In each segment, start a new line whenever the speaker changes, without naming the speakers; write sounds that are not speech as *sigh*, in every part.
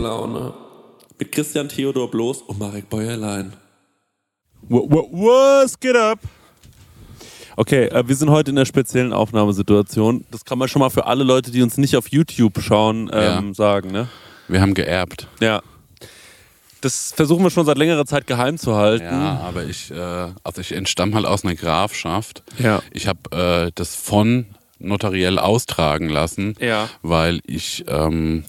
Prosecco-Laune. Mit Christian Theodor Bloß und Marek Bäuerlein.
Was geht ab? Okay, äh, wir sind heute in einer speziellen Aufnahmesituation. Das kann man schon mal für alle Leute, die uns nicht auf YouTube schauen, ähm,
Ja.
sagen, ne?
Wir haben geerbt.
Ja. Das versuchen wir schon seit längerer Zeit geheim zu halten.
Ja, aber ich, äh, also ich entstamme halt aus einer Grafschaft.
Ja.
Ich habe äh, das von notariell austragen lassen,
Ja.
weil ich ähm,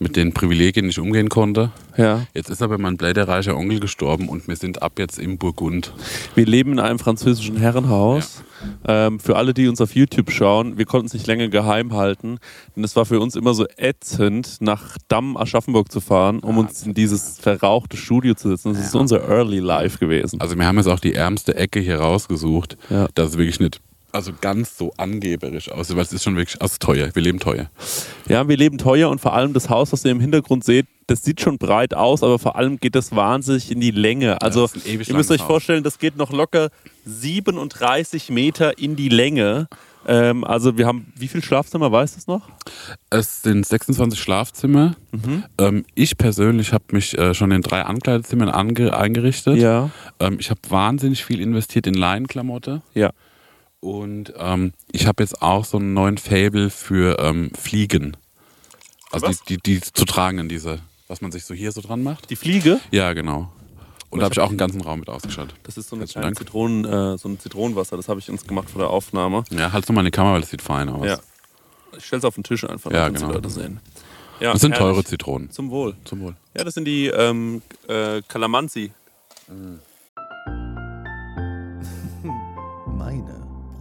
mit den Privilegien nicht umgehen konnte.
Ja.
Jetzt ist aber mein blätterreicher Onkel gestorben und wir sind ab jetzt im Burgund.
Wir leben in einem französischen Herrenhaus. Ähm, für alle, die uns auf YouTube schauen, wir konnten es nicht länger geheim halten, denn es war für uns immer so ätzend, nach Damm Aschaffenburg zu fahren, um uns in dieses verrauchte Studio zu setzen. Das ist unser Early Life gewesen.
Also wir haben jetzt auch die ärmste Ecke hier rausgesucht.
Ja.
Das ist wirklich nicht also ganz so angeberisch aussieht, weil es ist schon wirklich also teuer. Wir leben teuer.
Ja, wir leben teuer und vor allem das Haus, was ihr im Hintergrund seht, das sieht schon breit aus, aber vor allem geht das wahnsinnig in die Länge. Also
ewig
ihr müsst euch vorstellen, das geht noch locker 37 Meter in die Länge. Ähm, also wir haben, wie viel Schlafzimmer, weißt du es noch?
Es sind 26 Schlafzimmer.
Mhm.
Ähm, ich persönlich habe mich äh, schon in drei Ankleidezimmern ange eingerichtet.
Ja.
Ähm, ich habe wahnsinnig viel investiert in Leinenklamotte.
Ja.
Und ähm, ich habe jetzt auch so einen neuen Fable für ähm, Fliegen. Also die,
Was?
die, die zu tragen, diese, was man sich so hier so dran macht.
Die Fliege?
Ja, genau. Und da habe ich auch einen ganzen Raum mit ausgestattet.
Das ist so, eine kleine. Zitronen, äh, so ein Zitronenwasser, das habe ich uns gemacht vor der Aufnahme.
Ja, halt nochmal in die Kamera, weil das sieht fein aus.
Ja. Ich stelle es auf den Tisch einfach,
Ja,
damit die
genau.
Leute sehen. Ja,
Das sind
herrlich.
teure Zitronen.
Zum Wohl.
Zum Wohl.
Ja, das sind die ähm, äh, Calamansi.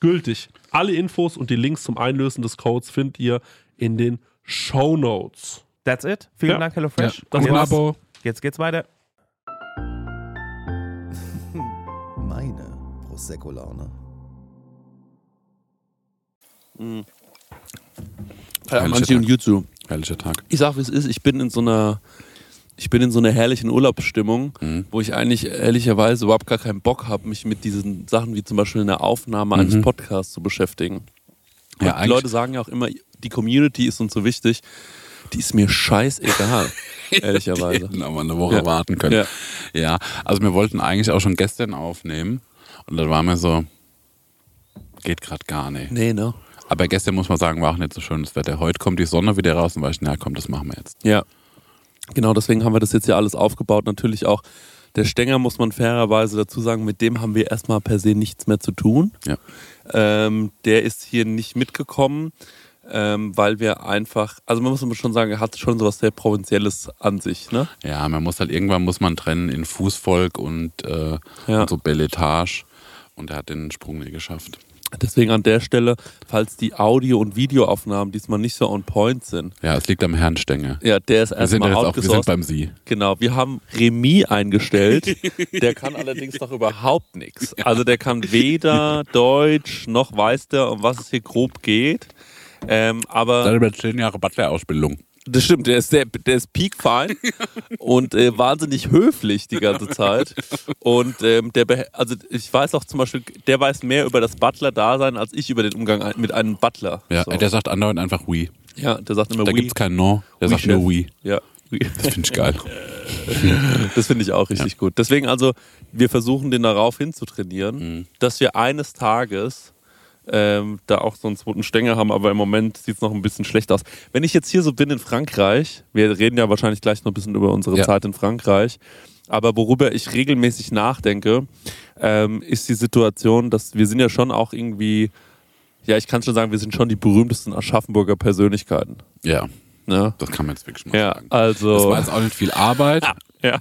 gültig. Alle Infos und die Links zum Einlösen des Codes findet ihr in den Show Notes.
That's it. Vielen
Ja.
Dank, HelloFresh.
Ja.
Das war's.
Abo.
Jetzt geht's weiter. *laughs*
Meine Prosecco-Laune.
Manchi und Jutsu.
Herrlicher Tag.
Ich sag, wie es ist, ich bin in so einer, ich bin in so einer herrlichen Urlaubsstimmung,
Mhm.
wo ich eigentlich ehrlicherweise überhaupt gar keinen Bock habe, mich mit diesen Sachen wie zum Beispiel eine Aufnahme eines
Mhm.
Podcasts zu beschäftigen.
Ja,
die Leute sagen ja auch immer, die Community ist uns so wichtig. Die ist mir scheißegal, *laughs* ehrlicherweise.
Die hätten aber eine Woche
Ja.
warten können.
Ja.
Ja. also wir wollten eigentlich auch schon gestern aufnehmen. Und dann waren wir so, geht gerade gar nicht.
Nee, ne?
Aber gestern muss man sagen, war auch nicht so schönes Wetter. Heute kommt die Sonne wieder raus und war ich, na komm, das machen wir jetzt.
Ja. Genau, deswegen haben wir das jetzt ja alles aufgebaut. Natürlich auch der Stenger, muss man fairerweise dazu sagen, mit dem haben wir erstmal per se nichts mehr zu tun.
Ja.
Ähm, der ist hier nicht mitgekommen, ähm, weil wir einfach, also man muss schon sagen, er hat schon sowas sehr Provinzielles an sich, ne?
Ja, man muss halt irgendwann muss man trennen in Fußvolk und, äh,
Ja.
und so Belletage. Und er hat den Sprung nicht geschafft.
Deswegen an der Stelle, falls die Audio- und Videoaufnahmen diesmal nicht so on point sind,
Ja, es liegt am Herrn Stenge.
ja, der ist
Wir sind,
erstmal
auch, wir sind
outgesourced.
beim Sie.
Genau, wir haben Remy eingestellt. *laughs* Der kann allerdings noch überhaupt nichts. Also der kann weder Deutsch noch weiß der, um was es hier grob geht. Ähm, aber
Seit über zehn Jahre Butler-Ausbildung.
Das stimmt, der ist, der, der ist peakfein *laughs* und äh, wahnsinnig höflich die ganze Zeit. Und ähm, der, also ich weiß auch zum Beispiel, der weiß mehr über das Butler-Dasein als ich über den Umgang mit einem Butler.
Ja,
so.
der sagt andauernd einfach Oui.
ja, der sagt immer
Da
oui.
gibt's kein No, der
Oui,
sagt nur
Chef.
Oui.
Ja, oui.
Das finde ich geil. *laughs*
Das finde ich auch richtig gut. Deswegen also, wir versuchen den darauf hinzutrainieren,
Mhm.
dass wir eines Tages ähm, da auch so einen zweiten Stänger haben, aber im Moment sieht es noch ein bisschen schlecht aus. Wenn ich jetzt hier so bin in Frankreich, wir reden ja wahrscheinlich gleich noch ein bisschen über unsere
Ja.
Zeit in Frankreich, aber worüber ich regelmäßig nachdenke, ähm, ist die Situation, dass wir sind ja schon auch irgendwie, ja, ich kann schon sagen, wir sind schon die berühmtesten Aschaffenburger Persönlichkeiten.
Ja,
Ne?
das kann man jetzt wirklich mal
Ja,
sagen.
also.
Das war jetzt auch nicht viel Arbeit.
Ja,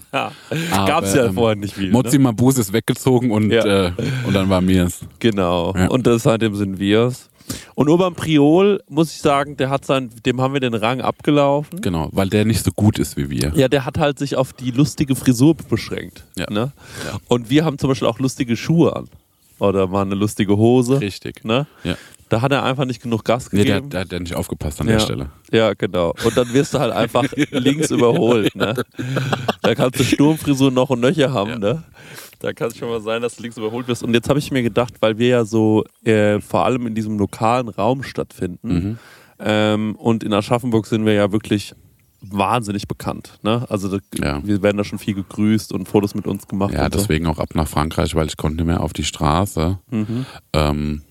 gab es ja
ähm,
vorher nicht viel.
Mozi
ne?
Mabuse ist weggezogen und,
Ja.
äh, und dann war mir's.
Genau.
Ja.
Und das, seitdem sind wir's. Und Urban Priol, muss ich sagen, der hat sein, dem haben wir den Rang abgelaufen.
Genau, weil der nicht so gut ist wie wir.
Ja, der hat halt sich auf die lustige Frisur beschränkt.
Ja.
Ne? Und wir haben zum Beispiel auch lustige Schuhe an. Oder mal eine lustige Hose.
Richtig.
Ne?
Ja.
Da hat er einfach nicht genug Gas
Nee, der,
gegeben.
der, der hat nicht aufgepasst an
ja.
der Stelle.
Ja, genau. Und dann wirst du halt einfach *laughs* links überholt. Ne? Da kannst du Sturmfrisur noch und nöcher haben.
Ja.
Ne? Da kann es schon mal sein, dass du links überholt wirst. Und jetzt habe ich mir gedacht, weil wir ja so äh, vor allem in diesem lokalen Raum stattfinden
Mhm.
ähm, und in Aschaffenburg sind wir ja wirklich wahnsinnig bekannt. Ne? Also da,
Ja.
wir werden da schon viel gegrüßt und Fotos mit uns gemacht.
Ja,
und so.
deswegen auch ab nach Frankreich, weil ich konnte nicht mehr auf die Straße.
Mhm.
Ähm,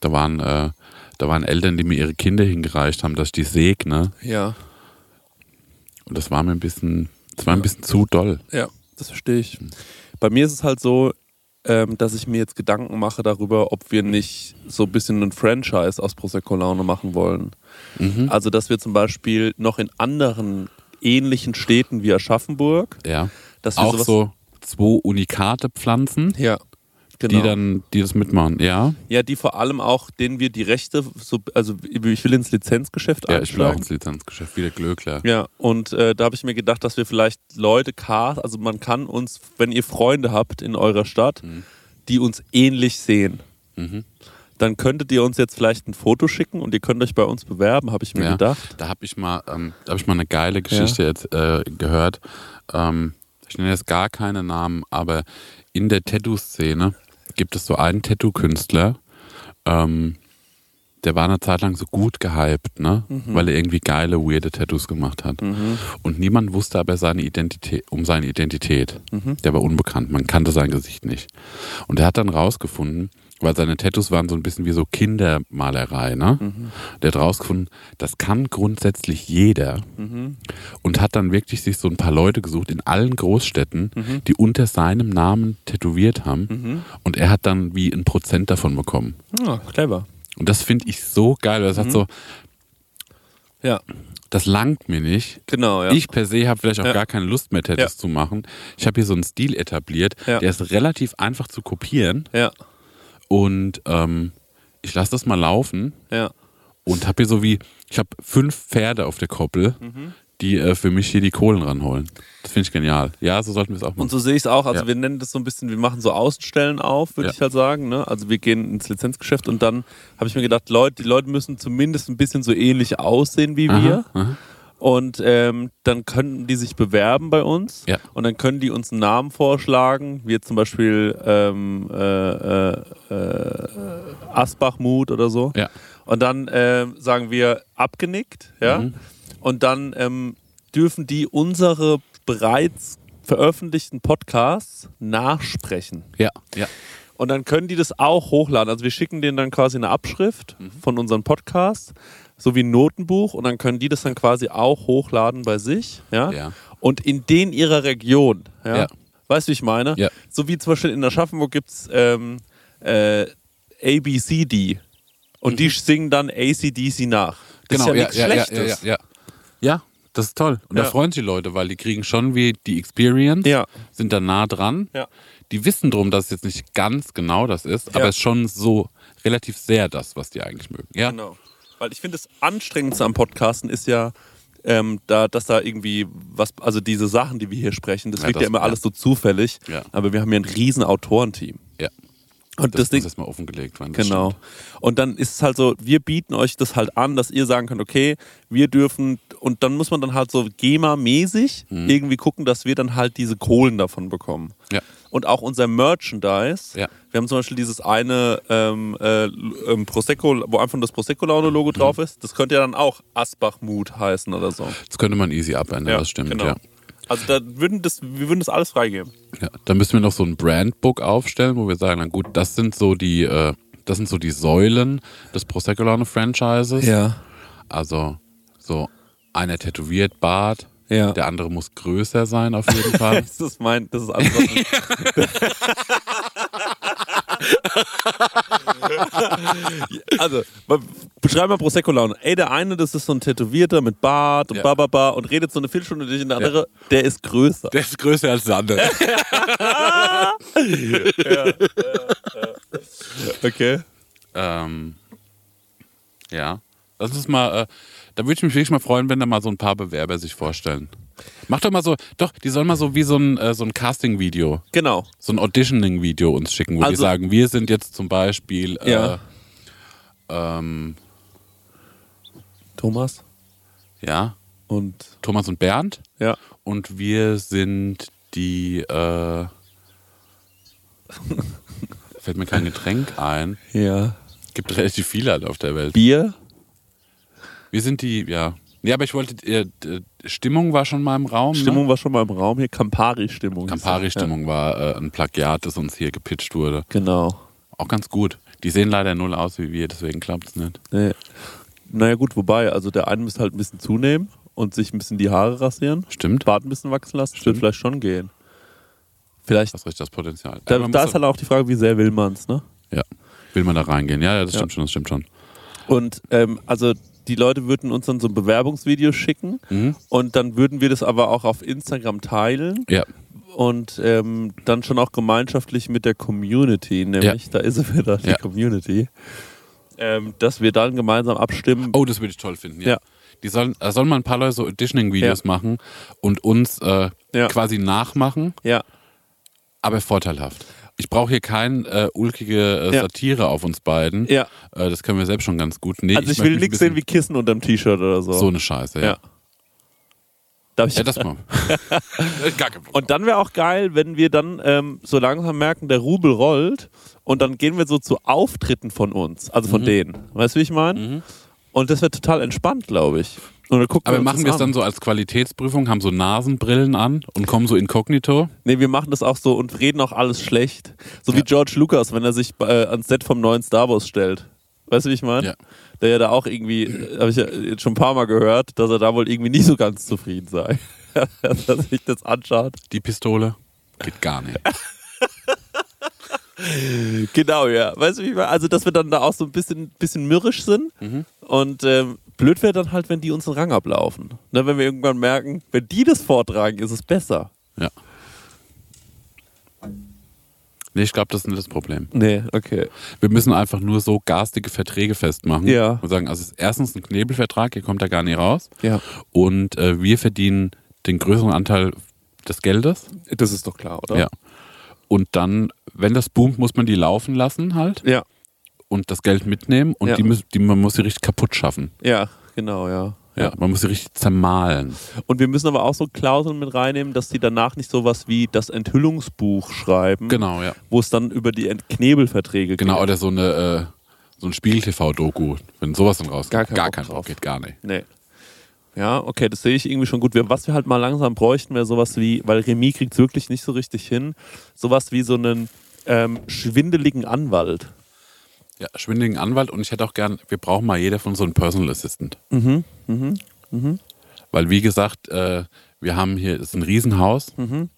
da waren äh, da waren Eltern, die mir ihre Kinder hingereicht haben, dass ich die segne.
Ja,
Und das war mir ein bisschen, das war ein bisschen zu doll.
ja, das verstehe ich. Bei mir ist es halt so, ähm, dass ich mir jetzt Gedanken mache darüber, ob wir nicht so ein bisschen ein Franchise aus Prosecco Laune machen wollen.
Mhm.
Also, dass wir zum Beispiel noch in anderen ähnlichen Städten wie Aschaffenburg,
Ja.
dass wir
Auch
sowas,
so zwei Unikate pflanzen,
ja, genau.
die dann, die das mitmachen. Ja.
ja, die vor allem auch, denen wir die Rechte, so, also ich will ins Lizenzgeschäft
Ja, ich will auch
einsteigen.
ins Lizenzgeschäft, wie der Glöckler.
Ja, und äh, da habe ich mir gedacht, dass wir vielleicht Leute cast, also man kann uns, wenn ihr Freunde habt in eurer Stadt, die uns ähnlich sehen,
Mhm.
dann könntet ihr uns jetzt vielleicht ein Foto schicken und ihr könnt euch bei uns bewerben, habe ich mir
Ja.
gedacht.
Da habe ich mal, ähm, da habe ich mal eine geile Geschichte jetzt äh, gehört. Ähm, ich nenne jetzt gar keine Namen, aber in der Tattoo-Szene gibt es so einen Tattoo-Künstler, ähm, der war eine Zeit lang so gut gehypt, ne? Weil er irgendwie geile, weirde Tattoos gemacht hat. Und niemand wusste aber seine Identität, um seine Identität. Der war unbekannt, man kannte sein Gesicht nicht. Und er hat dann rausgefunden, weil seine Tattoos waren so ein bisschen wie so Kindermalerei, ne? Der hat rausgefunden, das kann grundsätzlich jeder und hat dann wirklich sich so ein paar Leute gesucht in allen Großstädten, die unter seinem Namen tätowiert haben und er hat dann wie ein Prozent davon bekommen.
Ah, clever.
Und das finde ich so geil, weil das hat so,
Ja,
das langt mir nicht.
genau, ja.
Ich per se habe vielleicht auch
Ja.
gar keine Lust mehr, Tattoos
Ja.
zu machen. Ich habe hier so einen Stil etabliert,
Ja.
der ist relativ einfach zu kopieren
ja,
und ähm, ich lasse das mal laufen
ja.
und habe hier so wie, ich habe fünf Pferde auf der Koppel,
Mhm.
die äh, für mich hier die Kohlen ranholen. Das finde ich genial. Ja, so sollten wir es auch machen.
Und so sehe ich es auch. Also
Ja.
wir nennen das so ein bisschen, wir machen so Außenstellen auf, würde
Ja.
ich halt sagen. Ne? Also wir gehen ins Lizenzgeschäft und dann habe ich mir gedacht, Leute, die Leute müssen zumindest ein bisschen so ähnlich aussehen wie wir.
Aha, aha.
Und ähm, dann könnten die sich bewerben bei uns.
Ja.
Und dann können die uns einen Namen vorschlagen, wie zum Beispiel ähm, äh, äh, äh, Asbachmut oder so.
Ja.
Und dann ähm, sagen wir abgenickt, ja.
Mhm.
Und dann ähm, dürfen die unsere bereits veröffentlichten Podcasts nachsprechen.
Ja, ja.
Und dann können die das auch hochladen. Also wir schicken denen dann quasi eine Abschrift
Mhm.
von unserem Podcast, so wie ein Notenbuch, und dann können die das dann quasi auch hochladen bei sich, ja.
Ja.
Und in den ihrer Region, ja.
Ja.
Weißt du, wie ich meine?
Ja.
So wie zum Beispiel in Aschaffenburg gibt es ähm, äh, ABCD. Und die singen dann ACDC nach. Das
Genau,
ist ja, nichts Schlechtes.
ja, ja, ja. Ja, das ist toll. Und da
Ja.
freuen sich die Leute, weil die kriegen schon wie die Experience,
Ja.
sind da nah dran.
Ja.
Die wissen drum, dass es jetzt nicht ganz genau das ist, aber
Ja.
es ist schon so relativ sehr das, was die eigentlich mögen. Ja,
Genau. Weil ich finde, das Anstrengendste am Podcasten ist ja, ähm, da, dass da irgendwie was, also diese Sachen, die wir hier sprechen, das
Ja,
wirkt
das-
ja immer
ja.
alles so zufällig.
Ja.
Aber wir haben ja ein riesen Autorenteam.
ja.
Und
Das,
das, Ding,
muss erstmal offengelegt werden. das
genau.
stimmt.
Und dann ist es halt so, wir bieten euch das halt an, dass ihr sagen könnt, okay, wir dürfen, und dann muss man dann halt so GEMA-mäßig irgendwie gucken, dass wir dann halt diese Kohlen davon bekommen.
Ja.
Und auch unser Merchandise.
Ja.
Wir haben zum Beispiel dieses eine ähm, äh, ähm, Prosecco, wo einfach das Prosecco-Laune-Logo drauf ist. Das könnte ja dann auch Asbach-Mut heißen oder so.
Das könnte man easy abändern, das stimmt,
genau.
ja.
Also da würden das, wir würden das alles freigeben.
ja. Dann müssen wir noch so ein Brandbook aufstellen, wo wir sagen, na gut, das sind so die, äh, das sind so die Säulen des Prosecco-Laune-Franchises. Also so einer tätowiert Bart,
Ja.
der andere muss größer sein auf jeden Fall. *laughs*
Das ist mein, das ist ich- *laughs* also, mal- beschreib mal Prosecco-Laune. Ey, der eine, das ist so ein Tätowierter mit Bart und
Ja.
bababa und redet so eine Viertelstunde durch und der andere, der ist größer.
Der ist größer als der andere. *laughs*
Okay.
ähm, ja. Lass uns mal, äh, da würde ich mich wirklich mal freuen, wenn da mal so ein paar Bewerber sich vorstellen. Mach doch mal so, doch, die sollen mal so wie so ein, äh, so ein Casting-Video,
Genau.
so ein Auditioning-Video uns schicken, wo die
Also-
sagen, wir sind jetzt zum Beispiel, äh,
Ja.
ähm,
Thomas
ja,
und
Thomas und Bernd
ja.
und wir sind die, äh, *laughs* fällt mir kein Getränk ein.
Ja.
Gibt relativ viele halt auf der Welt.
Bier?
Wir sind die, ja. Ja, aber ich wollte, äh, Stimmung war schon mal im Raum.
Stimmung
Ne?
war schon mal im Raum hier. Campari-Stimmung.
Campari-Stimmung war äh, ein Plagiat, das uns hier gepitcht wurde.
Ja. Genau.
Auch ganz gut. Die sehen leider null aus wie wir, deswegen klappt es nicht.
Nee. Naja, gut, wobei, also der eine müsste halt ein bisschen zunehmen und sich ein bisschen die Haare rasieren.
Stimmt.
Bart ein bisschen wachsen lassen. Das wird
Stimmt.
vielleicht schon gehen. Vielleicht.
Das ist das Potenzial.
Da, da ist halt auch die Frage, wie sehr will man es, ne?
ja. Will man da reingehen? Ja, ja, das
Ja.
stimmt schon, das stimmt schon.
Und ähm, also die Leute würden uns dann so ein Bewerbungsvideo schicken
Mhm.
und dann würden wir das aber auch auf Instagram teilen
Ja,
und ähm, dann schon auch gemeinschaftlich mit der Community, nämlich, da ist sie wieder, die
Ja.
Community, ähm, dass wir dann gemeinsam abstimmen.
Oh, das würde ich toll finden, ja.
Ja.
Die sollen, da sollen mal ein paar Leute so Auditioning-Videos
Ja.
machen und uns äh,
Ja.
quasi nachmachen,
Ja,
aber vorteilhaft. Ich brauche hier keine äh, ulkige äh,
Ja.
Satire auf uns beiden.
ja.
Äh, das können wir selbst schon ganz gut. Nee,
Also ich,
möchte
will nichts sehen wie Kissen unterm T-Shirt oder so.
So eine Scheiße, ja.
ja. Darf ich
Ja, das mal. *laughs*
Und dann wäre auch geil, wenn wir dann ähm, so langsam merken, der Rubel rollt und dann gehen wir so zu Auftritten von uns, also von denen. Weißt du, wie ich meine? Und das wäre total entspannt, glaube ich. Dann gucken
Aber
uns
machen wir es
an.
dann so als Qualitätsprüfung, haben so Nasenbrillen an und kommen so inkognito?
Nee, wir machen das auch so und reden auch alles schlecht. So wie George Lucas, wenn er sich äh, ans Set vom neuen Star Wars stellt. Weißt du, wie ich meine?
Ja.
Der ja da auch irgendwie, äh, habe ich ja jetzt schon ein paar Mal gehört, dass er da wohl irgendwie nicht so ganz zufrieden sei. *laughs* dass er sich das anschaut.
Die Pistole? Geht gar nicht. *laughs*
Genau, ja. Weißt du, wie ich meine? Also, dass wir dann da auch so ein bisschen, bisschen mürrisch sind. Und ähm, blöd wäre dann halt, wenn die unseren Rang ablaufen. Ne, wenn wir irgendwann merken, wenn die das vortragen, ist es besser.
Ja. Nee, ich glaube, das ist nicht das Problem.
Nee, okay.
Wir müssen einfach nur so garstige Verträge festmachen.
Ja.
Und sagen, also es ist erstens ein Knebelvertrag, ihr kommt da gar nicht raus.
Ja.
Und äh, wir verdienen den größeren Anteil des Geldes.
Das ist doch klar, oder?
Ja. Und dann, wenn das boomt, muss man die laufen lassen halt
Ja,
und das Geld mitnehmen und
Ja.
die, die, man muss sie richtig kaputt schaffen.
ja, genau, ja.
Ja, man muss sie richtig zermahlen.
Und wir müssen aber auch so Klauseln mit reinnehmen, dass die danach nicht sowas wie das Enthüllungsbuch schreiben,
Genau, ja.
wo es dann über die Knebelverträge
Genau,
geht.
oder so eine äh, so ein Spiegel-TV-Doku, wenn sowas dann rauskommt.
Gar keinen
gar
Bock
kein
drauf.
Bock, geht gar nicht.
Nee. Ja, okay, das sehe ich irgendwie schon gut. Was wir halt mal langsam bräuchten, wäre sowas wie, weil Remy kriegt es wirklich nicht so richtig hin, sowas wie so einen ähm, schwindeligen Anwalt.
Ja, schwindeligen Anwalt und ich hätte auch gern, wir brauchen mal jeder von so einen Personal Assistant.
Mhm, mhm, mhm.
Weil, wie gesagt, äh, wir haben hier, es ist ein Riesenhaus
Mhm.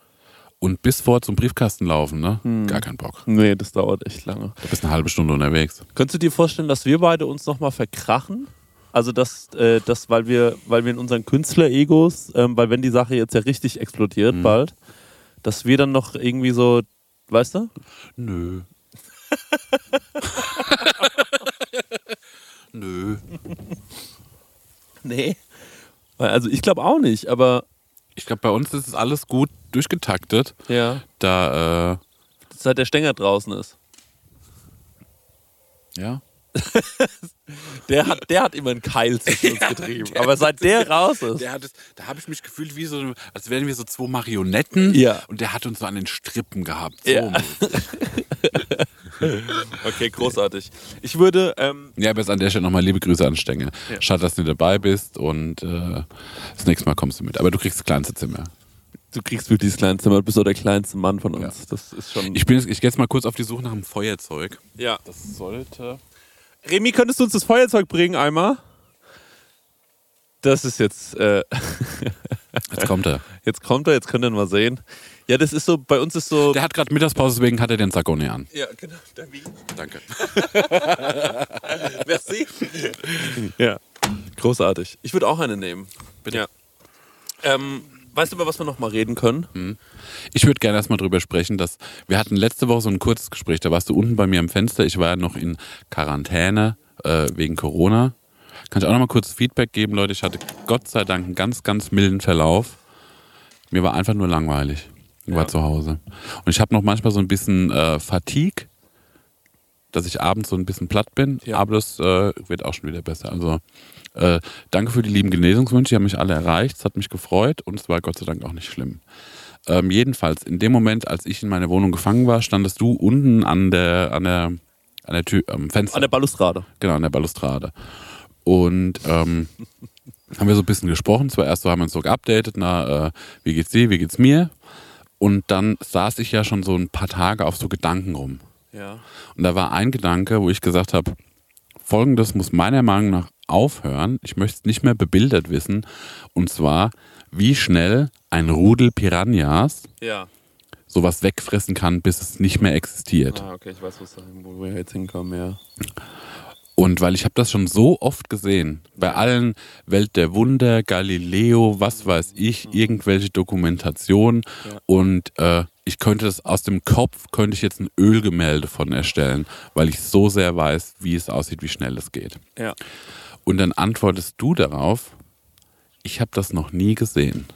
und bis vor zum Briefkasten laufen, ne?
Mhm.
Gar keinen Bock.
Nee, das dauert echt lange.
Du bist eine halbe Stunde unterwegs.
Könntest du dir vorstellen, dass wir beide uns nochmal verkrachen? Also, dass, äh, dass weil, wir, weil wir in unseren Künstler-Egos, ähm, weil wenn die Sache jetzt ja richtig explodiert
Mhm.
bald, dass wir dann noch irgendwie so, weißt du?
Nö. *laughs* Nö.
Nee. Also ich glaube auch nicht, aber
Ich glaube, bei uns ist es alles gut durchgetaktet.
ja,
Da, äh,
seit der Stänger draußen ist.
ja. *laughs*
Der hat, der hat immer einen Keil zwischen uns *laughs* getrieben. Aber seit der raus ist.
Der hat es, da habe ich mich gefühlt wie so, als wären wir so zwei Marionetten.
Ja.
Und der hat uns so an den Strippen gehabt. So
Ja. *laughs* Okay, großartig. Ich würde, ähm,
Ja, aber jetzt an der Stelle nochmal liebe Grüße an Stenge.
Ja.
Schade, dass du nicht dabei bist und äh, das nächste Mal kommst du mit. Aber du kriegst das kleinste Zimmer.
du kriegst wirklich das kleinste, du bist doch der kleinste Mann von uns. Das ist schon.
Ich, bin jetzt, ich gehe jetzt mal kurz auf die Suche nach einem Feuerzeug.
ja.
Das sollte.
Remy, könntest du uns das Feuerzeug bringen einmal? Das ist jetzt, äh, *laughs*
Jetzt kommt er.
jetzt kommt er, jetzt könnt ihr ihn mal sehen. Ja, das ist so, bei uns ist so.
Der hat gerade Mittagspause, deswegen hat er den Sakko nicht an.
ja, genau.
Danke. *laughs*
Merci. ja, großartig. Ich würde auch eine nehmen. Bitte. Ja. Ähm, weißt du, über was wir noch mal reden können?
Ich würde gerne erstmal drüber sprechen, dass wir hatten letzte Woche so ein kurzes Gespräch. Da warst du unten bei mir am Fenster. Ich war ja noch in Quarantäne äh, wegen Corona. Kann ich auch noch mal kurz Feedback geben, Leute? Ich hatte Gott sei Dank einen ganz, ganz milden Verlauf. Mir war einfach nur langweilig. Ich war
Ja.
zu Hause. Und ich habe noch manchmal so ein bisschen äh, Fatigue, dass ich abends so ein bisschen platt bin.
Ja.
Aber das äh, wird auch schon wieder besser. Also äh, danke für die lieben Genesungswünsche. Die haben mich alle erreicht. Es hat mich gefreut und es war Gott sei Dank auch nicht schlimm. Ähm, jedenfalls, in dem Moment, als ich in meiner Wohnung gefangen war, standest du unten an der, an der, an der Tür, am Fenster.
An der Balustrade.
Genau, an der Balustrade. Und ähm, haben wir so ein bisschen gesprochen. Zwar erst so haben wir uns so geupdatet, na, äh, wie geht's dir, wie geht's mir? Und dann saß ich ja schon so ein paar Tage auf so Gedanken rum.
Ja.
Und da war ein Gedanke, wo ich gesagt habe, folgendes muss meiner Meinung nach aufhören. Ich möchte es nicht mehr bebildert wissen. Und zwar, wie schnell ein Rudel Piranhas
Ja.
sowas wegfressen kann, bis es nicht mehr existiert.
Ah, okay, ich weiß, wo wir jetzt hinkommen, ja.
Und weil ich habe das schon so oft gesehen, bei allen Welt der Wunder, Galileo, was weiß ich, irgendwelche Dokumentationen
Ja.
und äh, ich könnte das aus dem Kopf, könnte ich jetzt ein Ölgemälde von erstellen, weil ich so sehr weiß, wie es aussieht, wie schnell es geht.
Ja.
Und dann antwortest du darauf, ich habe das noch nie gesehen.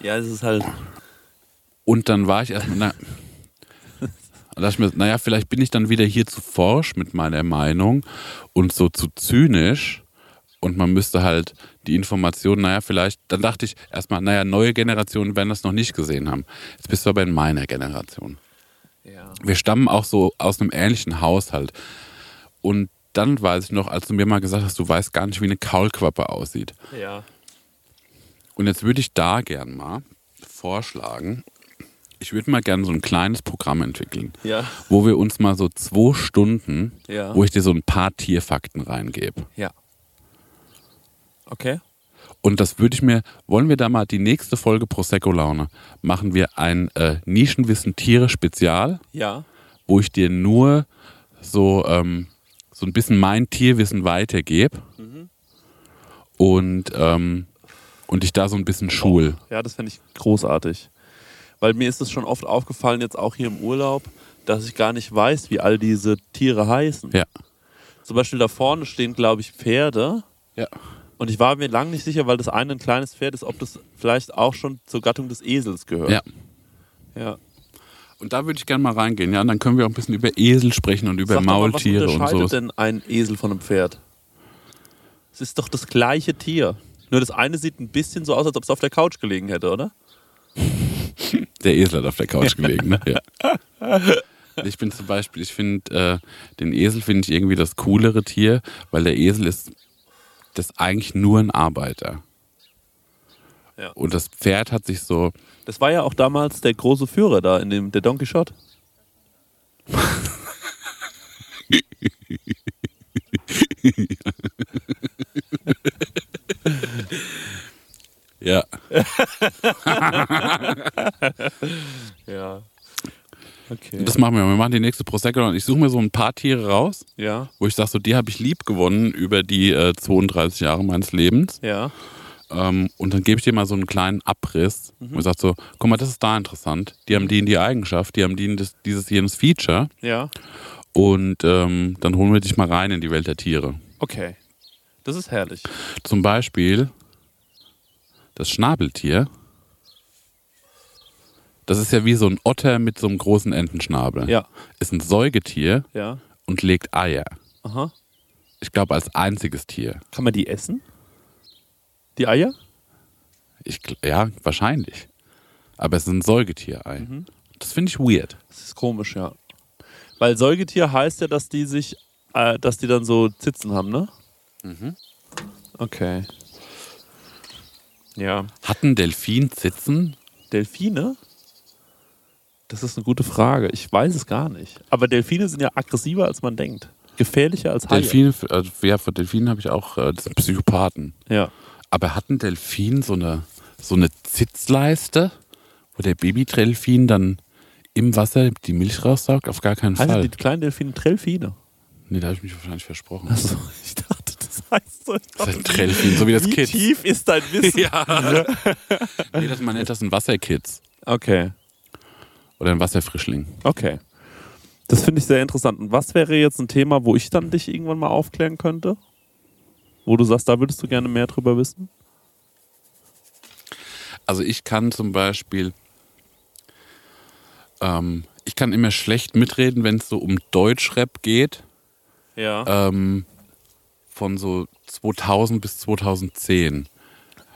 Ja, es ist halt.
Und dann war ich erstmal, na, da dachte ich mir, naja, vielleicht bin ich dann wieder hier zu forsch mit meiner Meinung und so zu zynisch und man müsste halt die Informationen, naja, vielleicht, dann dachte ich erstmal, naja, neue Generationen werden das noch nicht gesehen haben. Jetzt bist du aber in meiner Generation.
Ja.
Wir stammen auch so aus einem ähnlichen Haushalt. Und dann weiß ich noch, als du mir mal gesagt hast, du weißt gar nicht, wie eine Kaulquappe aussieht.
Ja.
Und jetzt würde ich da gern mal vorschlagen, ich würde mal gerne so ein kleines Programm entwickeln,
Ja.
wo wir uns mal so zwei Stunden,
Ja.
wo ich dir so ein paar Tierfakten reingebe.
Ja. Okay.
Und das würde ich mir, wollen wir da mal die nächste Folge Prosecco Laune, machen wir ein äh, Nischenwissen Tiere Spezial,
Ja.
wo ich dir nur so, ähm, so ein bisschen mein Tierwissen weitergebe und, ähm, und ich da so ein bisschen schul.
Ja, das fände ich großartig. Weil mir ist es schon oft aufgefallen, jetzt auch hier im Urlaub, dass ich gar nicht weiß, wie all diese Tiere heißen.
Ja.
Zum Beispiel da vorne stehen, glaube ich, Pferde.
Ja.
Und ich war mir lange nicht sicher, weil das eine ein kleines Pferd ist, ob das vielleicht auch schon zur Gattung des Esels gehört.
Ja.
ja.
Und da würde ich gerne mal reingehen, ja. Und dann können wir auch ein bisschen über Esel sprechen und über
Sag doch mal,
Maultiere
was
und
unterscheidet
so.
denn ein Esel von einem Pferd? Es ist doch das gleiche Tier. Nur das eine sieht ein bisschen so aus, als ob es auf der Couch gelegen hätte, oder? *laughs*
Der Esel hat auf der Couch *laughs* gelegen, ne? Ja. Ich bin zum Beispiel, ich finde, äh, den Esel finde ich irgendwie das coolere Tier, weil der Esel ist das ist eigentlich nur ein Arbeiter.
Ja.
Und das Pferd hat sich so,
Das war ja auch damals der große Führer da in dem der Don Quixote. *laughs*
ja, *laughs*
Ja. Okay.
das machen wir. Wir machen die nächste Prosecco und ich suche mir so ein paar Tiere raus,
ja,
wo ich sage, so die habe ich lieb gewonnen über die äh, 32 Jahre meines Lebens.
ja.
Ähm, und dann gebe ich dir mal so einen kleinen Abriss und sag so, guck mal, das ist da interessant. Die haben die in die Eigenschaft, die haben die in das, dieses jenes Feature.
Ja.
Und ähm, dann holen wir dich mal rein in die Welt der Tiere.
Okay. Das ist herrlich.
Zum Beispiel das Schnabeltier. Das ist ja wie so ein Otter mit so einem großen Entenschnabel.
Ja.
Ist ein Säugetier
Ja.
und legt Eier.
Aha.
Ich glaube, als einziges Tier.
Kann man die essen? Die Eier?
Ich, ja, wahrscheinlich. Aber es ist ein Säugetierei.
Mhm.
Das finde ich weird.
Das ist komisch, ja. Weil Säugetier heißt ja, dass die sich, äh, dass die dann so Zitzen haben, ne?
Mhm.
Okay. Ja.
Hat ein Delfin Zitzen?
Delfine? Das ist eine gute Frage. Ich weiß es gar nicht. Aber Delfine sind ja aggressiver, als man denkt. Gefährlicher als Haie.
Delfine, also, ja, von Delfinen habe ich auch, äh, Psychopathen.
Ja.
Aber hat ein Delfin so eine, so eine Zitzleiste, wo der Babydelfin dann im Wasser die Milch raussaugt? Auf gar keinen Fall.
die kleinen Delfine Trellfine?
Nee, da habe ich mich wahrscheinlich versprochen.
Achso, *laughs* ich dachte, das heißt so.
Das ist ein Trellfin, so wie das
Wie
Kids.
tief ist dein Wissen? *laughs*
Ja. nee, das, man nennt das ein Wasserkids.
Okay,
Oder ein Wasserfrischling.
okay. Das finde ich sehr interessant. Und was wäre jetzt ein Thema, wo ich dann dich irgendwann mal aufklären könnte? Wo du sagst, da würdest du gerne mehr drüber wissen?
Also ich kann zum Beispiel, ähm, ich kann immer schlecht mitreden, wenn es so um Deutschrap geht.
Ja.
Ähm, von so 2000 bis 2010.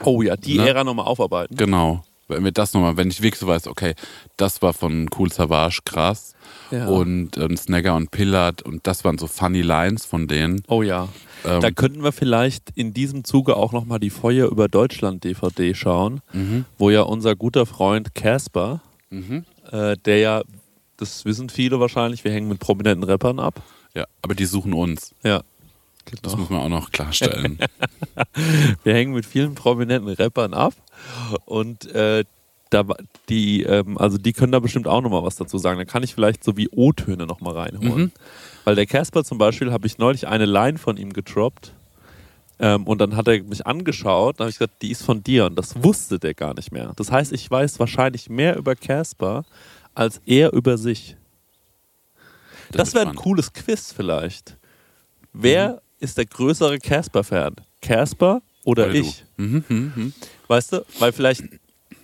oh ja, die
ne?
Ära nochmal aufarbeiten.
Genau. Wenn wir das nochmal, wenn ich wirklich so weiß, okay, das war von Cool Savage krass
Ja.
und ähm, Snagger und Pillard und das waren so funny Lines von denen.
Oh ja.
Ähm,
Da könnten wir vielleicht in diesem Zuge auch nochmal die Feuer über Deutschland DVD schauen,
mhm,
wo ja unser guter Freund Casper,
mhm.
äh, der ja, das wissen viele wahrscheinlich, wir hängen mit prominenten Rappern ab.
Ja, aber die suchen uns.
Ja.
Das
Genau.
muss man auch noch klarstellen. *laughs*
Wir hängen mit vielen prominenten Rappern ab und äh, da, die, ähm, also die können da bestimmt auch nochmal was dazu sagen. Da kann ich vielleicht so wie O-Töne nochmal reinholen.
Mhm.
Weil der Casper zum Beispiel, habe ich neulich eine Line von ihm getroppt ähm, und dann hat er mich angeschaut und habe ich gesagt, die ist von dir und das wusste der gar nicht mehr. Das heißt, ich weiß wahrscheinlich mehr über Casper als er über sich. Das,
ist
wäre ein cooles Quiz vielleicht. Wer ist der größere Casper-Fan? Casper oder,
Oder
ich?
Mhm, mhm, mhm.
Weißt du? Weil vielleicht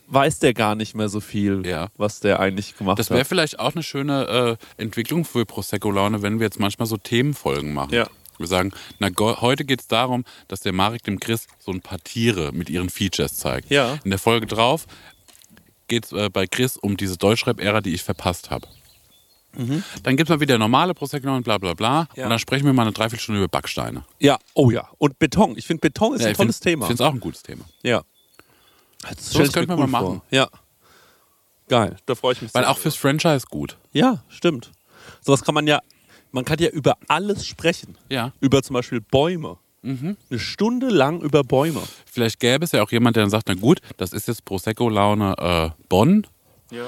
weiß der gar nicht mehr so viel,
Ja.
was der eigentlich gemacht
Das wäre
hat.
vielleicht auch eine schöne äh, Entwicklung für Prosecco Laune, wenn wir jetzt manchmal so Themenfolgen machen.
Ja.
Wir sagen, na, heute geht es darum, dass der Marek dem Chris so ein paar Tiere mit ihren Features zeigt.
Ja.
In der Folge drauf geht es äh, bei Chris um diese Deutschrap-Ära, die ich verpasst habe. Dann gibt es mal wieder normale Prosecco und bla bla bla.
Ja.
Und dann sprechen wir mal eine Dreiviertelstunde über Backsteine.
Ja, oh ja. Und Beton. Ich finde, Beton ist
Ja,
ein tolles
find-
Thema.
Ich finde es auch ein gutes Thema.
Ja. Das
Sowas könnten wir mal machen.
Ja. Geil, da freue ich mich
Weil auch fürs Franchise gut.
Ja, stimmt. Sowas kann man ja, man kann ja über alles sprechen.
Ja.
Über zum Beispiel Bäume. Eine Stunde lang über Bäume.
Vielleicht gäbe es ja auch jemand, der dann sagt, na gut, das ist jetzt Prosecco-Laune äh, Bonn
Ja.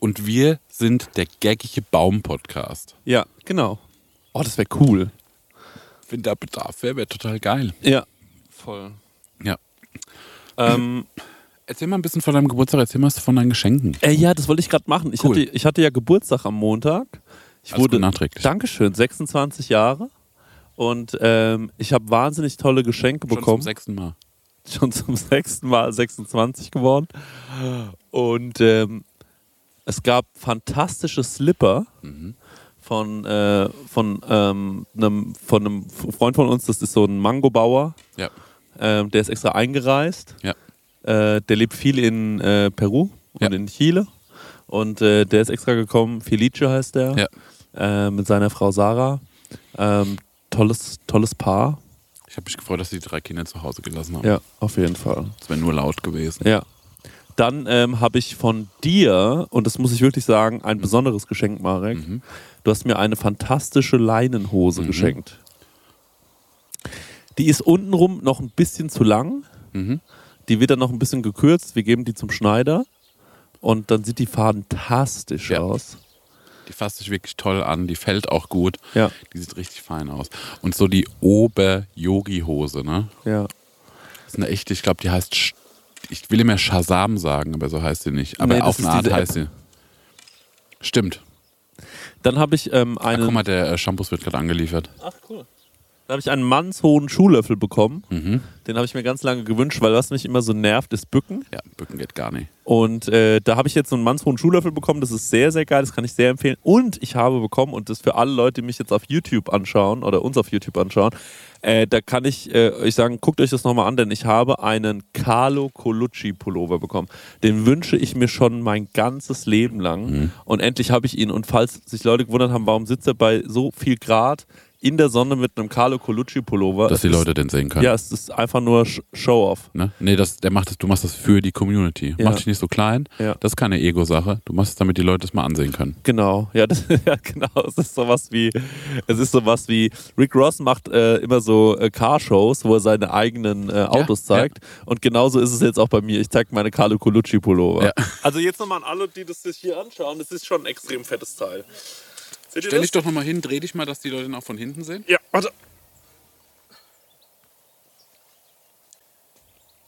Und wir sind der gaggige Baum-Podcast.
Ja, genau. Oh, das wäre cool.
Wenn da Bedarf wäre, wäre total geil.
Ja. Voll.
Ja.
Ähm,
Erzähl mal ein bisschen von deinem Geburtstag, erzähl mal von deinen Geschenken.
äh, ja, das wollte ich gerade machen. Ich,
Cool.
hatte, ich hatte ja Geburtstag am Montag. Ich
Alles
wurde
nachträglich.
Dankeschön, 26 Jahre. Und ähm, ich habe wahnsinnig tolle Geschenke
Schon
bekommen.
zum sechsten Mal.
schon zum *laughs* sechsten Mal 26 geworden. Und ähm, es gab fantastische Slipper von, äh, von, ähm, einem, von einem Freund von uns, das ist so ein Mangobauer,
Ja.
ähm, der ist extra eingereist.
Ja.
Äh, der lebt viel in äh, Peru und
Ja.
in Chile. Und äh, der ist extra gekommen, Felice heißt der,
Ja.
äh, mit seiner Frau Sarah. Ähm, tolles, tolles Paar.
Ich habe mich gefreut, dass sie die drei Kinder zu Hause gelassen haben.
Ja, auf jeden Fall.
Das wäre nur laut gewesen.
Ja. Dann ähm, habe ich von dir, und das muss ich wirklich sagen, ein besonderes Geschenk, Marek.
Mhm.
Du hast mir eine fantastische Leinenhose geschenkt. Die ist untenrum noch ein bisschen zu lang.
Mhm.
Die wird dann noch ein bisschen gekürzt. Wir geben die zum Schneider. Und dann sieht die fantastisch
Ja.
aus.
Die fasst sich wirklich toll an, die fällt auch gut.
Ja.
Die sieht richtig fein aus. Und so die Ober-Yogi-Hose, ne?
Ja.
Das ist eine echte, ich glaube, die heißt, ich will immer Shazam sagen, aber so heißt sie nicht. Aber
Nee,
auf eine Art heißt sie. Stimmt.
Dann habe ich ähm,
Ah,
einen.
guck mal, der äh, Shampoo wird gerade angeliefert.
Ach, cool. Dann habe ich einen mannshohen Schuhlöffel bekommen.
Mhm.
Den habe ich mir ganz lange gewünscht, weil was mich immer so nervt, ist Bücken.
Ja, Bücken geht gar nicht.
Und äh, da habe ich jetzt so einen mannshohen Schuhlöffel bekommen. Das ist sehr, sehr geil. Das kann ich sehr empfehlen. Und ich habe bekommen, und das für alle Leute, die mich jetzt auf YouTube anschauen oder uns auf YouTube anschauen, äh, da kann ich äh, euch sagen, guckt euch das nochmal an, denn ich habe einen Carlo Colucci Pullover bekommen. Den wünsche ich mir schon mein ganzes Leben lang. Und endlich habe ich ihn. Und falls sich Leute gewundert haben, warum sitzt er bei so viel Grad in der Sonne mit einem Carlo Colucci Pullover?
Dass
Es
die
ist-
Leute den sehen können.
Ja, es ist einfach nur Sh- Show-off.
Ne? Nee, das, der macht das, du machst das für die Community.
Ja.
Mach dich nicht so klein.
Ja.
Das ist keine Ego-Sache. Du machst es, damit die Leute es mal ansehen können.
Genau, ja, das, *laughs* ja, genau. Es ist sowas wie, es ist sowas wie, Rick Ross macht äh, immer so äh, Carshows, wo er seine eigenen äh, Autos
ja.
zeigt. Und genauso ist es jetzt auch bei mir. Ich zeige meine Carlo Colucci Pullover.
Ja.
Also jetzt nochmal an alle, die das sich hier anschauen. Das ist schon ein extrem fettes Teil. Seht
Stell dich doch nochmal hin, dreh dich mal, dass die Leute ihn auch von hinten sehen.
Ja, warte.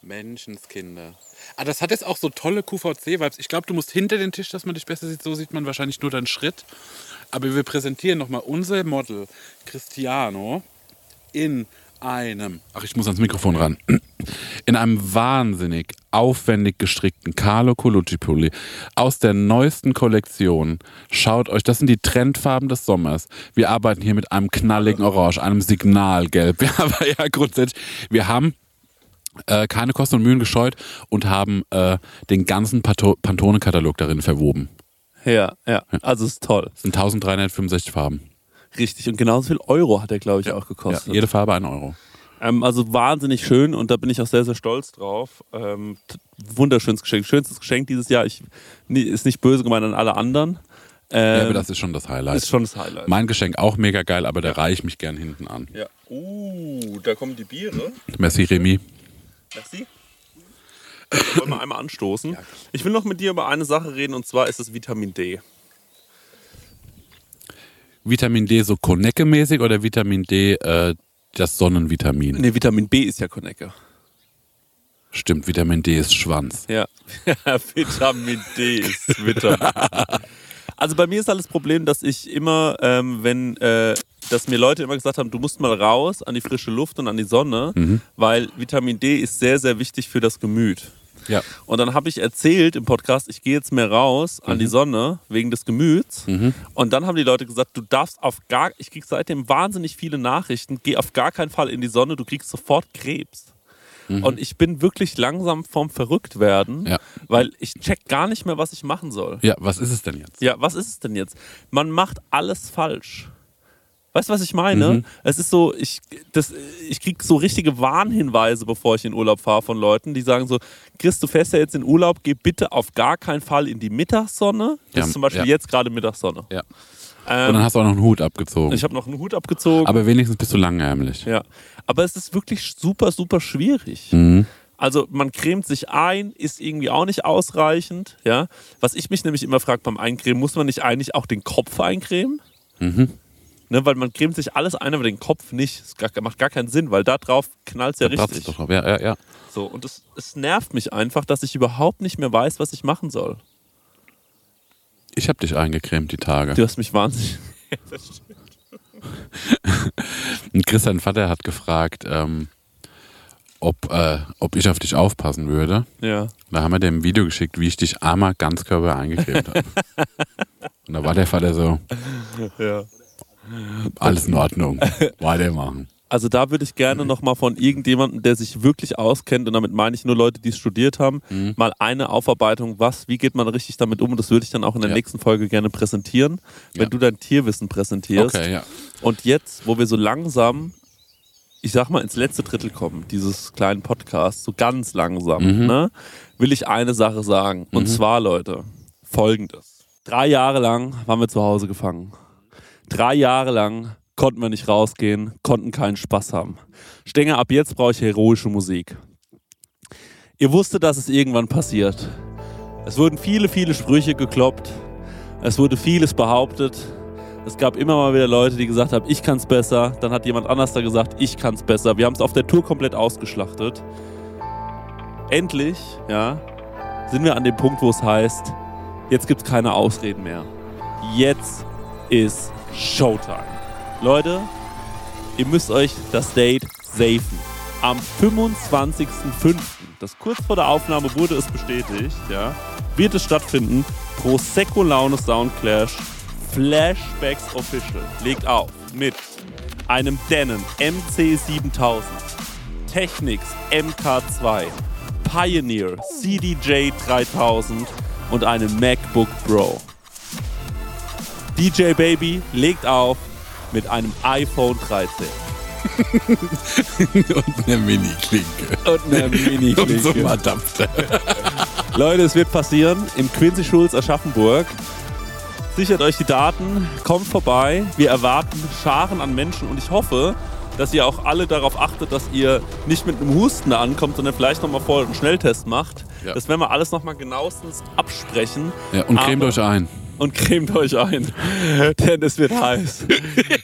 Menschenskinder. Ah, das hat jetzt auch so tolle QVC-Vibes. Ich glaube, du musst hinter den Tisch, dass man dich besser sieht. So sieht man wahrscheinlich nur deinen Schritt. Aber wir präsentieren nochmal unser Model Cristiano in einem, ach, ich muss ans Mikrofon ran, *clears throat* in einem wahnsinnig aufwendig gestrickten Carlo Colucci Pulli aus der neuesten Kollektion. Schaut euch, das sind die Trendfarben des Sommers. Wir arbeiten hier mit einem knalligen Orange, einem Signalgelb. Ja, *laughs* aber ja, grundsätzlich, wir haben äh, keine Kosten und Mühen gescheut und haben äh, den ganzen Pantone-Katalog darin verwoben.
Ja, ja. Also es ist toll.
Es sind 1365 Farben.
Richtig. Und genauso viel Euro hat er, glaube ich, auch
Ja,
gekostet.
jede Farbe ein Euro.
Ähm, also wahnsinnig schön und da bin ich auch sehr, sehr stolz drauf. Ähm, wunderschönes Geschenk. Schönstes Geschenk dieses Jahr. Ich, nie- ist nicht böse gemeint an alle anderen. Ähm,
ja, aber das ist schon das Highlight.
ist schon das Highlight.
mein Geschenk auch mega geil, aber da reiche ich mich gern hinten an.
ja. Uh, da kommen die Biere.
Merci, Remy.
Merci. Wollen wir einmal anstoßen? Ich will noch mit dir über eine Sache reden und zwar ist es Vitamin D.
Vitamin D so Konecke-mäßig oder Vitamin D äh, das Sonnenvitamin?
Ne, Vitamin B ist ja Konecke.
Stimmt, Vitamin D ist Schwanz.
Ja, *laughs* Vitamin D ist Vitamin *laughs* Also bei mir ist halt das Problem, dass ich immer, ähm, wenn, äh, dass mir Leute immer gesagt haben, du musst mal raus an die frische Luft und an die Sonne, weil Vitamin D ist sehr, sehr wichtig für das Gemüt.
Ja.
Und dann habe ich erzählt im Podcast, ich gehe jetzt mehr raus an die Sonne wegen des Gemüts. Und dann haben die Leute gesagt, du darfst auf gar, ich kriege seitdem wahnsinnig viele Nachrichten, geh auf gar keinen Fall in die Sonne, du kriegst sofort Krebs. Und ich bin wirklich langsam vom Verrücktwerden,
Ja.
weil ich check gar nicht mehr, was ich machen soll.
Ja, was ist es denn jetzt?
Ja, was ist es denn jetzt? Man macht alles falsch. Weißt du, was ich meine?
Mhm.
Es ist so, ich, das, ich krieg so richtige Warnhinweise, bevor ich in Urlaub fahre von Leuten, die sagen so, Chris, du fährst ja jetzt in Urlaub, geh bitte auf gar keinen Fall in die Mittagssonne. Das
Ja,
ist zum Beispiel
ja.
jetzt gerade Mittagssonne.
Ja.
Ähm,
Und dann hast du auch noch einen Hut abgezogen.
ich habe noch einen Hut abgezogen.
Aber wenigstens bist du langärmlich.
ja. Aber es ist wirklich super, super schwierig.
Mhm.
Also man cremt sich ein, ist irgendwie auch nicht ausreichend. Ja? Was ich mich nämlich immer frage beim Eincremen, muss man nicht eigentlich auch den Kopf eincremen?
Mhm.
Ne, weil man cremt sich alles ein, aber den Kopf nicht. Das gar, macht gar keinen Sinn, weil da drauf knallt es ja
Da
richtig.
doch drauf. Ja, ja, ja.
So, und es, es nervt mich einfach, dass ich überhaupt nicht mehr weiß, was ich machen soll.
Ich habe dich eingecremt die Tage.
Du hast mich wahnsinnig. *laughs* *laughs*
Und Chris, sein Vater, hat gefragt, ähm, ob, äh, ob ich auf dich aufpassen würde.
Ja.
Da haben wir dem ein Video geschickt, wie ich dich einmal Ganzkörper eingecremt habe. *laughs* Und da war der Vater so,
ja.
Alles in Ordnung, *laughs* weitermachen.
Also da würde ich gerne nochmal von irgendjemandem, der sich wirklich auskennt, und damit meine ich nur Leute, die es studiert haben,
Mhm.
mal eine Aufarbeitung, was, wie geht man richtig damit um? Und das würde ich dann auch in der
Ja.
nächsten Folge gerne präsentieren, wenn
Ja.
du dein Tierwissen präsentierst.
Okay, ja.
Und jetzt, wo wir so langsam, ich sag mal, ins letzte Drittel kommen, dieses kleinen Podcasts, so ganz langsam,
Mhm.
ne, will ich eine Sache sagen. Und zwar, Leute, folgendes. Drei Jahre lang waren wir zu Hause gefangen. Drei Jahre lang konnten wir nicht rausgehen, konnten keinen Spaß haben. Stenger, ab jetzt brauche ich heroische Musik. Ihr wusstet, dass es irgendwann passiert. Es wurden viele, viele Sprüche gekloppt. Es wurde vieles behauptet. Es gab immer mal wieder Leute, die gesagt haben, ich kann's besser. Dann hat jemand anders da gesagt, ich kann's besser. Wir haben es auf der Tour komplett ausgeschlachtet. Endlich, ja, sind wir an dem Punkt, wo es heißt, jetzt gibt's keine Ausreden mehr. Jetzt ist Showtime. Leute, ihr müsst euch das Date safen. Am 25.05., das kurz vor der Aufnahme wurde es bestätigt, ja, wird es stattfinden. Prosecco Laune Soundclash Flashbacks Official legt auf mit einem Denon MC7000, Technics MK2, Pioneer CDJ 3000 und einem MacBook Pro. DJ Baby legt auf mit einem iPhone 13 *laughs*
Und eine Mini-Klinke.
und einer mini
Und so ein Adapter. *laughs*
Leute, es wird passieren im Quincy Schulz Aschaffenburg. Sichert euch die Daten, kommt vorbei. Wir erwarten Scharen an Menschen und ich hoffe, dass ihr auch alle darauf achtet, dass ihr nicht mit einem Husten da ankommt, sondern vielleicht nochmal vorher einen Schnelltest macht.
Ja.
Das werden wir alles nochmal genauestens absprechen.
Ja, und cremt euch ein.
Und cremt euch ein, *laughs* denn es wird heiß.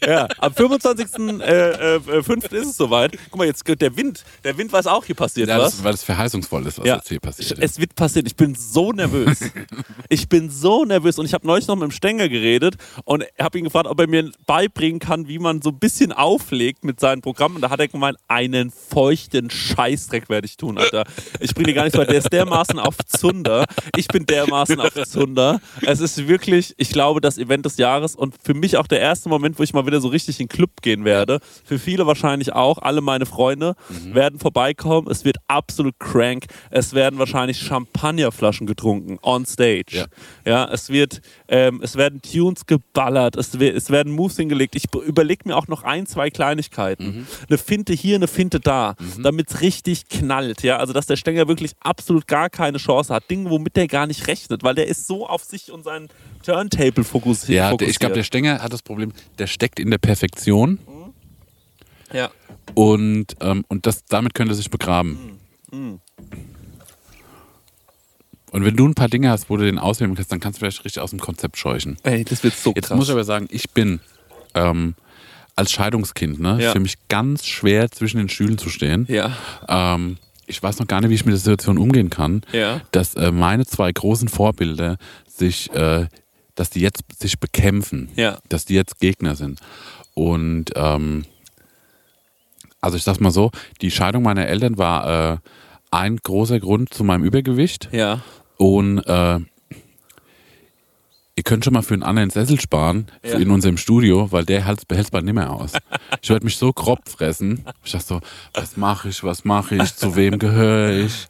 ja, am 25.05. Äh, äh, ist es soweit. Guck mal, jetzt der Wind, der Wind weiß auch, hier passiert
Ja,
was.
das, weil das verheißungsvoll ist, was
Ja.
jetzt hier passiert ist.
Es wird passieren. Ich bin so nervös. *laughs* ich bin so nervös. Und ich habe neulich noch mit dem Stenger geredet und habe ihn gefragt, ob er mir beibringen kann, wie man so ein bisschen auflegt mit seinen Programmen. Und da hat er gemeint, einen feuchten Scheißdreck werde ich tun, Alter. Ich bringe dir gar nichts bei. Der ist dermaßen auf Zunder. Ich bin dermaßen auf Zunder. Es ist wirklich, ich glaube, das Event des Jahres und für mich auch der erste Moment, wo ich mal wieder so richtig in den Club gehen werde. Für viele wahrscheinlich auch. Alle meine Freunde werden vorbeikommen. Es wird absolut crank. Es werden wahrscheinlich Champagnerflaschen getrunken on stage.
Ja.
Ja, es wird, ähm, es werden Tunes geballert, es, es werden Moves hingelegt. Ich überlege mir auch noch ein, zwei Kleinigkeiten. Eine Finte hier, eine Finte da, damit es richtig knallt. Ja, also dass der Stenger wirklich absolut gar keine Chance hat. Dinge, womit der gar nicht rechnet, weil der ist so auf sich und seinen Turntable fokussiert.
ja, der, ich glaube, der Stenger hat das Problem, der steckt in der Perfektion
ja.
und, ähm, und das, damit könnte er sich begraben. Und wenn du ein paar Dinge hast, wo du den ausleben kannst, dann kannst du vielleicht richtig aus dem Konzept scheuchen.
Ey, das wird so
Jetzt
krass.
muss ich aber sagen, ich bin ähm, als Scheidungskind, ne,
Ja.
für mich ganz schwer zwischen den Stühlen zu stehen.
ja,
Ähm, ich weiß noch gar nicht, wie ich mit der Situation umgehen kann,
ja.
dass äh, meine zwei großen Vorbilder sich, äh, dass die jetzt sich bekämpfen,
Ja.
dass die jetzt Gegner sind. Und ähm, also ich sag's mal so, die Scheidung meiner Eltern war äh, ein großer Grund zu meinem Übergewicht.
Ja.
Und äh, ihr könnt schon mal für einen anderen Sessel sparen
Ja.
in unserem Studio, weil der hält es bald nicht mehr aus. Ich werde mich so grob fressen. Ich dachte so, was mache ich, was mache ich, zu wem gehöre ich?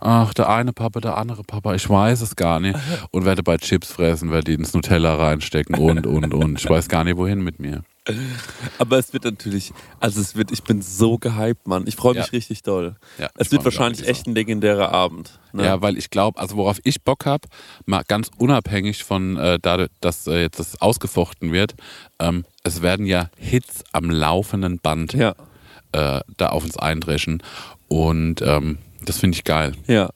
Ach, der eine Papa, der andere Papa, ich weiß es gar nicht. Und werde bei Chips fressen, werde die ins Nutella reinstecken und, und, und. Ich weiß gar nicht, wohin mit mir.
Aber es wird natürlich, also es wird, ich bin so gehypt, Mann. Ich freue mich
Ja.
richtig doll.
Ja,
es wird wahrscheinlich echt ein legendärer Abend. Ne?
Ja, weil ich glaube, also worauf ich Bock habe, mal ganz unabhängig von, äh, dadurch, dass äh, jetzt das ausgefochten wird, ähm, es werden ja Hits am laufenden Band
ja,
äh, da auf uns eindreschen. Und ähm, das finde ich geil.
ja.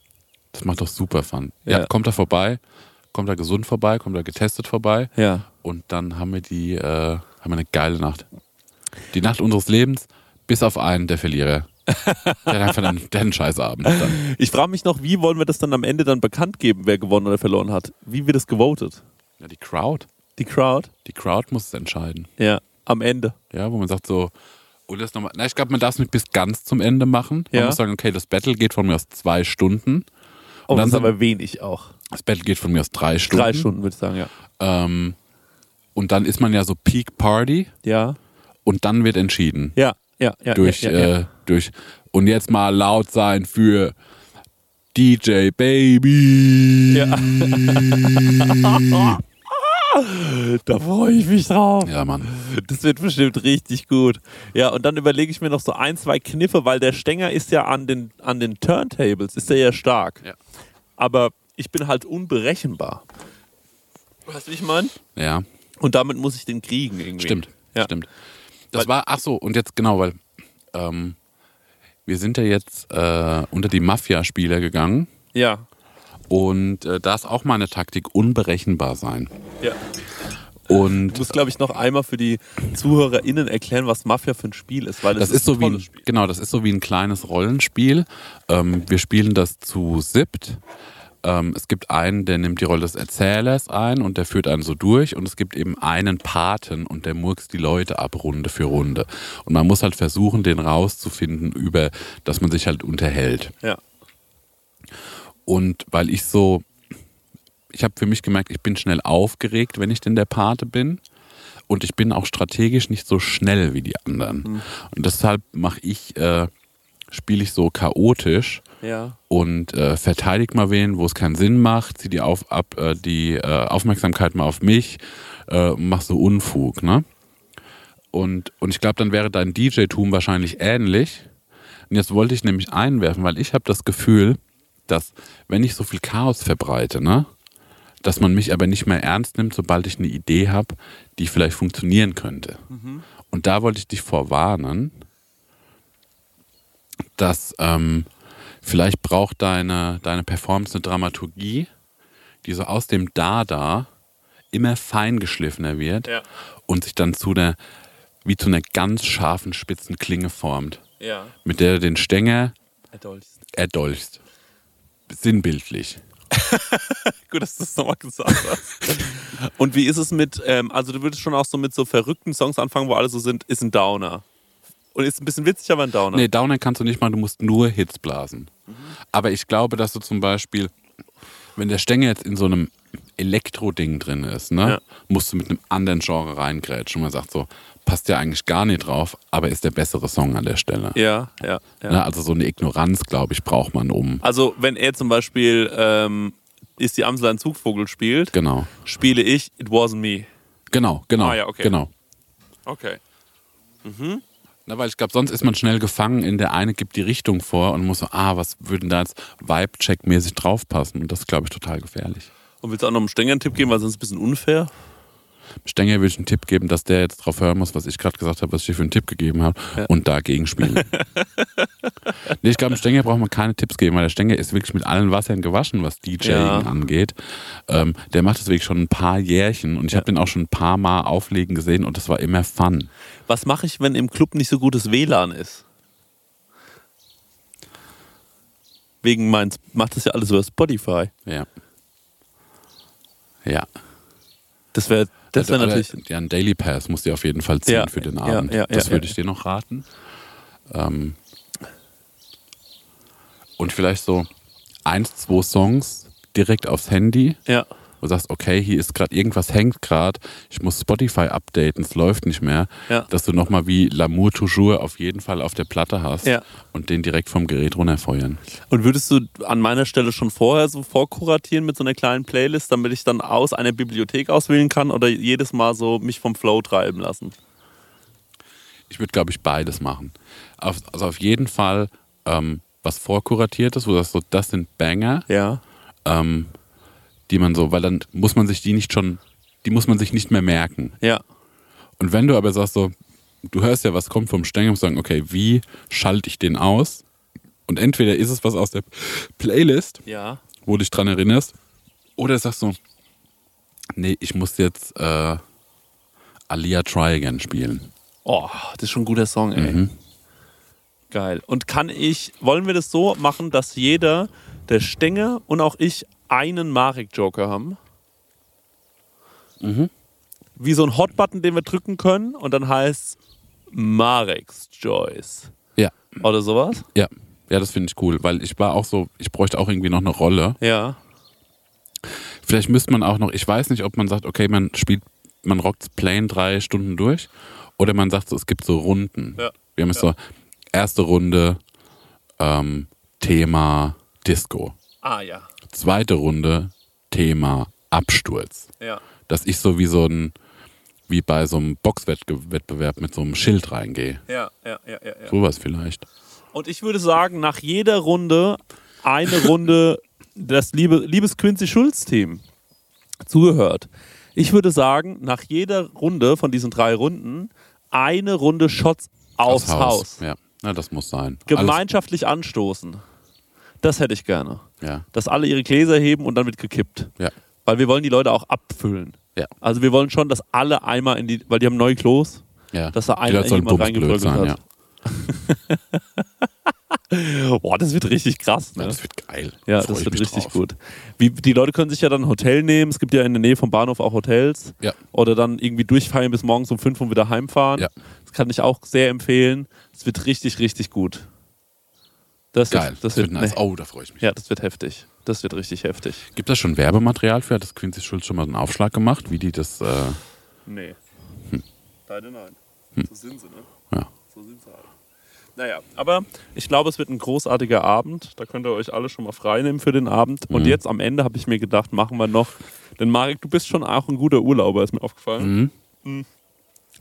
Das macht doch super Fun. Ja.
Ja.
kommt da vorbei, kommt da gesund vorbei, kommt da getestet vorbei.
ja.
Und dann haben wir die, äh, haben wir eine geile Nacht. Die Nacht unseres Lebens, bis auf einen der Verlierer. der hat einfach einen, der hat einen Scheißabend. Dann.
Ich frage mich noch, wie wollen wir das dann am Ende dann bekannt geben, wer gewonnen oder verloren hat? Wie wird es gewotet?
Ja, die Crowd.
Die Crowd?
Die Crowd muss es entscheiden.
Ja, am Ende.
Ja, wo man sagt so, oder das nochmal. Na, ich glaube, man darf es nicht bis ganz zum Ende machen. Man
Ja.
muss sagen, okay, das Battle geht von mir aus zwei Stunden.
Und
dann
das ist aber wenig auch.
Das Battle geht von mir aus drei Stunden.
Drei Stunden, würde ich sagen, ja.
Ähm, und dann ist man ja so Peak Party
Ja,
und dann wird entschieden.
ja, ja. ja
durch,
ja, ja, ja.
Äh, durch, und jetzt mal laut sein für DJ Baby.
Ja. *laughs* Da freue ich mich drauf.
Ja, Mann.
Das wird bestimmt richtig gut. Ja, und dann überlege ich mir noch so ein, zwei Kniffe, weil der Stänger ist ja an den, an den Turntables, ist der ja stark.
Ja.
Aber ich bin halt unberechenbar. Weißt du, wie ich meine?
Ja,
Und damit muss ich den kriegen irgendwie.
stimmt.
Ja.
Stimmt. Das
Weil-
war, ach so, und jetzt genau, weil ähm, wir sind ja jetzt äh, unter die Mafia-Spieler gegangen.
Ja.
Und äh, da ist auch meine Taktik unberechenbar sein.
ja.
Und
Ich muss, glaube ich, noch einmal für die ZuhörerInnen erklären, was Mafia für ein Spiel ist, weil es
das ist so
ein
wie ein,
Spiel.
genau, das ist so wie ein kleines Rollenspiel. Ähm, wir spielen das zu siebt. Ähm, es gibt einen, der nimmt die Rolle des Erzählers ein und der führt einen so durch. Und es gibt eben einen Paten und der murkst die Leute ab Runde für Runde. Und man muss halt versuchen, den rauszufinden, über dass man sich halt unterhält.
Ja.
Und weil ich so, ich habe für mich gemerkt, ich bin schnell aufgeregt, wenn ich denn der Pate bin. Und ich bin auch strategisch nicht so schnell wie die anderen. Und deshalb mache ich, äh, spiele ich so chaotisch
Ja.
und äh, verteidige mal wen, wo es keinen Sinn macht, zieh die, auf, ab, äh, die äh, Aufmerksamkeit mal auf mich, äh, mach so Unfug, ne? Und, und ich glaube, dann wäre dein DJ-Tum wahrscheinlich ähnlich. Und jetzt wollte ich nämlich einwerfen, weil ich habe das Gefühl, dass wenn ich so viel Chaos verbreite, ne, dass man mich aber nicht mehr ernst nimmt, sobald ich eine Idee habe, die vielleicht funktionieren könnte. Und da wollte ich dich vorwarnen, dass ähm, vielleicht braucht deine, deine Performance eine Dramaturgie, die so aus dem Dada immer feingeschliffener wird
Ja.
und sich dann zu einer, wie zu einer ganz scharfen, spitzen Klinge formt,
Ja.
mit der du den Stänger
Adolfs.
erdolchst. Sinnbildlich. *laughs*
Gut, dass du das nochmal gesagt hast. Und wie ist es mit, ähm, also du würdest schon auch so mit so verrückten Songs anfangen, wo alle so sind, ist ein Downer. Und ist ein bisschen witzig, aber ein Downer.
Nee, Downer kannst du nicht machen, du musst nur Hits blasen. Aber ich glaube, dass du zum Beispiel, wenn der Stänger jetzt in so einem Elektro-Ding drin ist, ne,
Ja.
musst du mit einem anderen Genre reingrätschen und man sagt so, passt ja eigentlich gar nicht drauf, aber ist der bessere Song an der Stelle.
Ja, ja, ja.
Ne, also so eine Ignoranz, glaube ich, braucht man um.
Also wenn er zum Beispiel ähm, ist die Amsel ein Zugvogel spielt,
Genau.
spiele ich It Wasn't Me.
Genau, genau.
Ah, ja, okay.
Genau.
Okay.
Na, weil ich glaube, sonst ist man schnell gefangen in der eine gibt die Richtung vor und muss so, ah, was würde denn da jetzt Vibe-Check-mäßig draufpassen? Und das glaube ich, total gefährlich.
Und willst du auch noch einen Tipp geben, weil sonst ist ein bisschen unfair?
Stenger würde ich einen Tipp geben, dass der jetzt drauf hören muss, was ich gerade gesagt habe, was ich dir für einen Tipp gegeben habe
Ja.
und dagegen spielen. *laughs* nee, ich glaube, dem Stenger braucht man keine Tipps geben, weil der Stenger ist wirklich mit allen Wassern gewaschen, was DJing
Ja.
angeht. Ähm, der macht das wirklich schon ein paar Jährchen und ich
Ja.
habe den auch schon ein paar Mal auflegen gesehen und das war immer fun.
Was mache ich, wenn im Club nicht so gutes WLAN ist? Wegen meins macht das ja alles über Spotify.
Ja. Ja.
Das wäre das wär
Oder-
natürlich.
Ja, ein Daily Pass musst du auf jeden Fall ziehen
Ja,
für den
ja,
Abend.
ja,
das
ja,
würde
ja.
ich dir noch raten. Ähm, und vielleicht so eins, zwei Songs direkt aufs Handy
Ja.
Du sagst, okay, hier ist gerade irgendwas hängt gerade, ich muss Spotify updaten, es läuft nicht mehr,
Ja.
dass du nochmal wie L'amour toujours auf jeden Fall auf der Platte hast
Ja.
und den direkt vom Gerät runterfeuern.
Und würdest du an meiner Stelle schon vorher so vorkuratieren mit so einer kleinen Playlist, damit ich dann aus einer Bibliothek auswählen kann oder jedes Mal so mich vom Flow treiben lassen?
Ich würde, glaube ich, beides machen. Auf, also auf jeden Fall ähm, was vorkuratiertes, wo du sagst, so, das sind Banger,
Ja.
ähm, die man so, weil dann muss man sich die nicht schon, die muss man sich nicht mehr merken.
Ja.
Und wenn du aber sagst so, du hörst ja, was kommt vom Stängel und sagen, okay, wie schalte ich den aus? Und entweder ist es was aus der Playlist,
Ja.
wo du dich dran erinnerst, oder sagst du, nee, ich muss jetzt äh, Alia Try Again spielen.
Oh, das ist schon ein guter Song, ey.
Mhm.
Geil. Und kann ich, wollen wir das so machen, dass jeder, der Stenge und auch ich, einen Marek-Joker haben?
Mhm.
Wie so ein Hotbutton, den wir drücken können und dann heißt Mareks Choice.
Ja,
Oder sowas?
ja. Ja, das finde ich cool, weil ich war auch so, ich bräuchte auch irgendwie noch eine Rolle.
Ja.
Vielleicht müsste man auch noch, ich weiß nicht, ob man sagt, okay, man spielt, man rockt plain drei Stunden durch oder man sagt so, es gibt so Runden.
Ja.
Wir haben es so, erste Runde ähm, Thema Disco.
Ah, ja.
Zweite Runde Thema Absturz.
Ja.
Dass ich so wie so ein, wie bei so einem Boxwettbewerb mit so einem Schild reingehe.
Ja, ja, ja, ja. ja.
Sowas vielleicht.
Und ich würde sagen, nach jeder Runde eine Runde *laughs* das liebe, liebes Quincy Schulz-Team zugehört. Ich würde sagen, nach jeder Runde von diesen drei Runden eine Runde Shots aufs Haus.
Ja. ja, das muss sein.
Gemeinschaftlich anstoßen. Das hätte ich gerne.
Ja,
Dass alle ihre Gläser heben und dann wird gekippt.
ja,
Weil wir wollen die Leute auch abfüllen.
ja.
Also wir wollen schon, dass alle einmal in die, weil die haben neue Klos,
ja.
dass da einer
sollen
jemand
sein,
hat.
ja. *laughs*
Boah, das wird richtig krass. Ne?
ja. Das wird geil.
Ja,
Freu
das wird richtig
drauf.
gut. Wie, die Leute können sich ja dann ein Hotel nehmen. Es gibt ja in der Nähe vom Bahnhof auch Hotels.
Ja.
Oder dann irgendwie durchfeiern bis morgens um fünf und wieder heimfahren.
Ja.
Das kann ich auch sehr empfehlen. Es wird richtig, richtig gut. Das
Geil.
Wird, das wird,
nice.
nee.
Oh, da freue ich mich.
Ja, das wird heftig. Das wird richtig heftig.
Gibt es schon Werbematerial für? Hat das Quincy Schulz schon mal einen Aufschlag gemacht, wie die das. Äh,
Nee. Leider nein. So sind sie, ne?
ja.
So sind sie halt. Naja, aber ich glaube, es wird ein großartiger Abend. Da könnt ihr euch alle schon mal freinehmen für den Abend. Und
Mhm.
jetzt am Ende habe ich mir gedacht, machen wir noch. Denn Marek, du bist schon auch ein guter Urlauber, ist mir aufgefallen.
Mhm.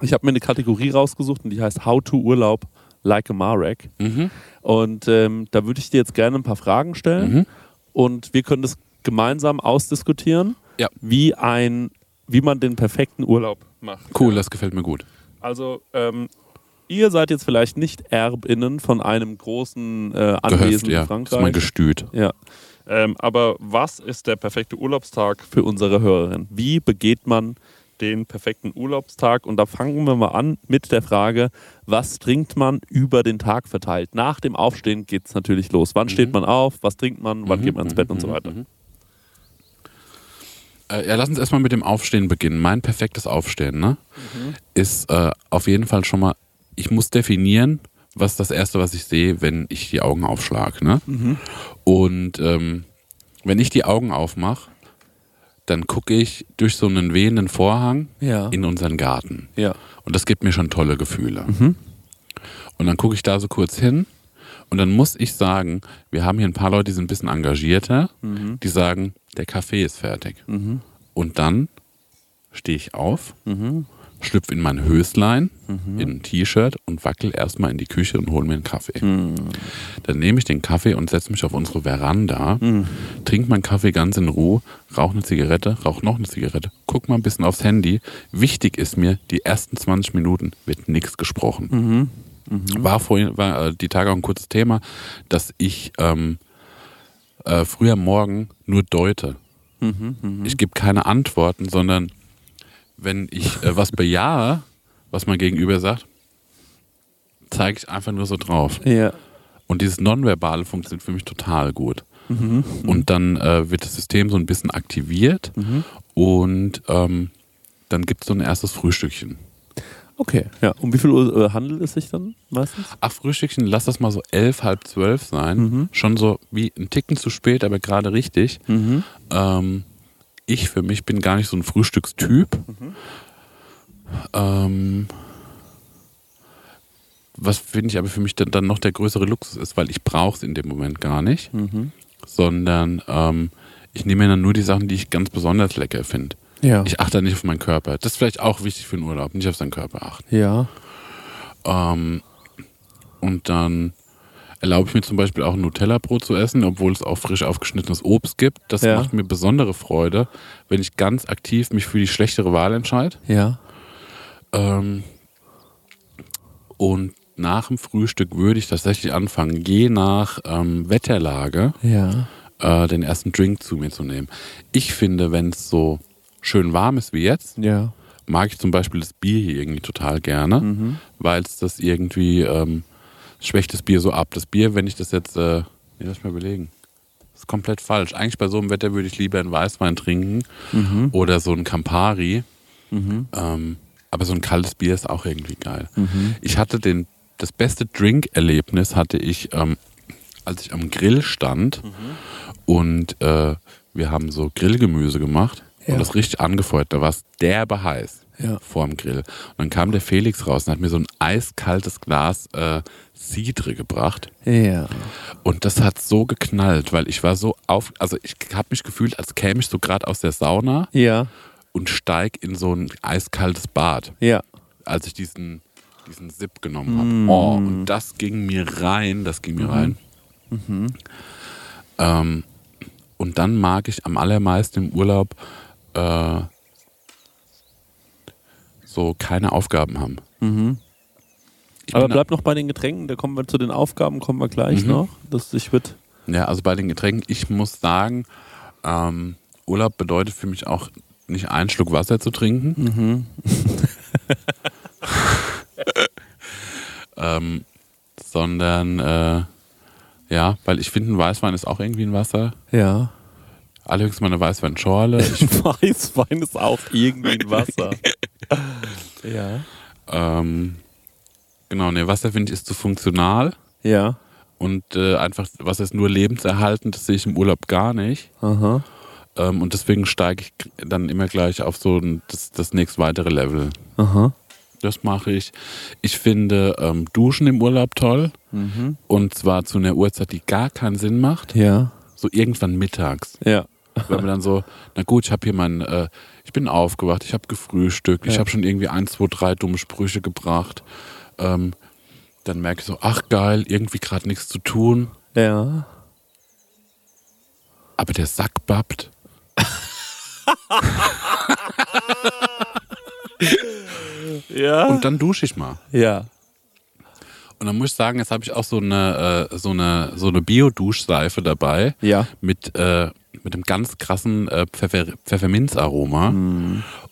Ich habe mir eine Kategorie rausgesucht und die heißt How to Urlaub like a Marek.
Mhm.
Und ähm, da würde ich dir jetzt gerne ein paar Fragen stellen.
Mhm.
Und wir können das gemeinsam ausdiskutieren,
Ja.
wie, ein, wie man den perfekten Urlaub macht.
Cool, das gefällt mir gut.
Also, ähm, ihr seid jetzt vielleicht nicht ErbInnen von einem großen äh,
Gehöft,
Anwesen
ja.
in
Das ist mein
Frankreich.
Gestüt.
Ja. Ähm, aber was ist der perfekte Urlaubstag für unsere Hörerin? Wie begeht man den perfekten Urlaubstag? Und da fangen wir mal an mit der Frage, was trinkt man über den Tag verteilt? Nach dem Aufstehen geht es natürlich los. Wann steht man auf? Was trinkt man? Wann
Mhm,
geht man ins
mhm,
Bett und so
mhm,
weiter?
mhm. Äh, ja, lass uns erstmal mit dem Aufstehen beginnen. Mein perfektes Aufstehen ne, ist äh, auf jeden Fall schon mal, ich muss definieren, was das Erste, was ich sehe, wenn ich die Augen aufschlage. Ne? Und ähm, wenn ich die Augen aufmache, dann gucke ich durch so einen wehenden Vorhang
Ja.
in unseren Garten.
Ja.
Und das gibt mir schon tolle Gefühle. Und dann gucke ich da so kurz hin und dann muss ich sagen, wir haben hier ein paar Leute, die sind ein bisschen engagierter, die sagen, der Kaffee ist fertig. Und dann stehe ich auf, schlüpfe in mein Höslein, in ein T-Shirt und wackel erstmal in die Küche und hole mir einen Kaffee. Dann nehme ich den Kaffee und setze mich auf unsere Veranda, trinke meinen Kaffee ganz in Ruhe, rauche eine Zigarette, rauche noch eine Zigarette, guck mal ein bisschen aufs Handy. Wichtig ist mir, die ersten 20 Minuten wird nichts gesprochen. War vorhin, war äh, die Tage auch ein kurzes Thema, dass ich ähm, äh, früher morgen nur deute. Ich gebe keine Antworten, sondern wenn ich äh, was bejahe, was mein Gegenüber sagt, zeige ich einfach nur so drauf.
Ja.
Und dieses Nonverbale funktioniert für mich total gut. Und dann äh, wird das System so ein bisschen aktiviert und ähm, dann gibt es so ein erstes Frühstückchen.
Okay. Ja. Um wie viel Uhr äh, handelt es sich dann meistens?
Ach, Frühstückchen, lass das mal so elf, halb zwölf sein. Schon so wie ein Ticken zu spät, aber gerade richtig. Ähm, ich für mich bin gar nicht so ein Frühstückstyp. Ähm, was finde ich aber für mich dann, dann noch der größere Luxus ist, weil ich brauche es in dem Moment gar nicht, sondern ähm, ich nehme mir dann nur die Sachen, die ich ganz besonders lecker finde.
Ja.
Ich achte nicht auf meinen Körper. Das ist vielleicht auch wichtig für den Urlaub, nicht auf seinen Körper achten.
ja.
Ähm, und dann erlaube ich mir zum Beispiel auch ein Nutella-Brot zu essen, obwohl es auch frisch aufgeschnittenes Obst gibt. Das
Ja.
macht mir besondere Freude, wenn ich ganz aktiv mich für die schlechtere Wahl entscheide.
Ja.
Ähm, und nach dem Frühstück würde ich tatsächlich anfangen, je nach ähm, Wetterlage
Ja.
äh, den ersten Drink zu mir zu nehmen. Ich finde, wenn es so schön warm ist wie jetzt,
Ja.
mag ich zum Beispiel das Bier hier irgendwie total gerne,
Mhm.
weil es das irgendwie ähm, schwächt das Bier so ab. Das Bier, wenn ich das jetzt, äh, nee, lass mal überlegen, ist komplett falsch. Eigentlich bei so einem Wetter würde ich lieber einen Weißwein trinken
Mhm.
oder so einen Campari. Ähm, aber so ein kaltes Bier ist auch irgendwie geil.
Mhm.
Ich hatte den, das beste Drink-Erlebnis hatte ich, ähm, als ich am Grill stand
Mhm.
und äh, wir haben so Grillgemüse gemacht
Ja.
und das richtig angefeuert. Da war es derbe heiß
Ja.
vorm Grill. Und dann kam der Felix raus und hat mir so ein eiskaltes Glas äh, Cidre gebracht.
Ja.
Und das hat so geknallt, weil ich war so auf, also ich habe mich gefühlt, als käme ich so gerade aus der Sauna
Ja.
und steig in so ein eiskaltes Bad,
Ja.
als ich diesen, diesen Sip genommen habe. Oh, und das ging mir rein, das ging mir rein. Ähm, und dann mag ich am allermeisten im Urlaub äh, so keine Aufgaben haben. Ich
Aber bleib noch bei den Getränken, da kommen wir zu den Aufgaben, kommen wir gleich
Mhm.
noch. Das, ich würde.
Ja, also bei den Getränken, ich muss sagen, ähm, Urlaub bedeutet für mich auch nicht einen Schluck Wasser zu trinken. *laughs* ähm, sondern äh, ja, weil ich finde, ein Weißwein ist auch irgendwie ein Wasser.
Ja.
Allerhöchstens mal eine Weißweinschorle. *laughs* Ich,
Weißwein ist auch irgendwie ein Wasser. *laughs* ja.
ähm, genau, ne, Wasser finde ich ist zu funktional
Ja.
und äh, einfach, Wasser ist nur lebenserhaltend, das sehe ich im Urlaub gar nicht.
Aha.
Ähm, und deswegen steige ich dann immer gleich auf so ein, das, das nächst weitere Level.
Aha.
Das mache ich. Ich finde ähm, Duschen im Urlaub toll.
Mhm.
Und zwar zu einer Uhrzeit, die gar keinen Sinn macht.
Ja.
So irgendwann mittags.
Ja.
Wenn man dann so, na gut, ich habe hier mein, äh, ich bin aufgewacht, ich habe gefrühstückt, ich
Ja.
habe schon irgendwie ein, zwei, drei dumme Sprüche gebracht. Ähm, dann merke ich so, ach geil, irgendwie gerade nichts zu tun.
Ja.
Aber der Sack babbt. *laughs*
Ja.
Und dann dusche ich mal.
ja.
Und dann muss ich sagen, jetzt habe ich auch so eine, äh, so eine, so eine Bio-Duschseife dabei.
Ja.
Mit, äh, mit einem ganz krassen äh, Pfeffer Pfefferminzaroma.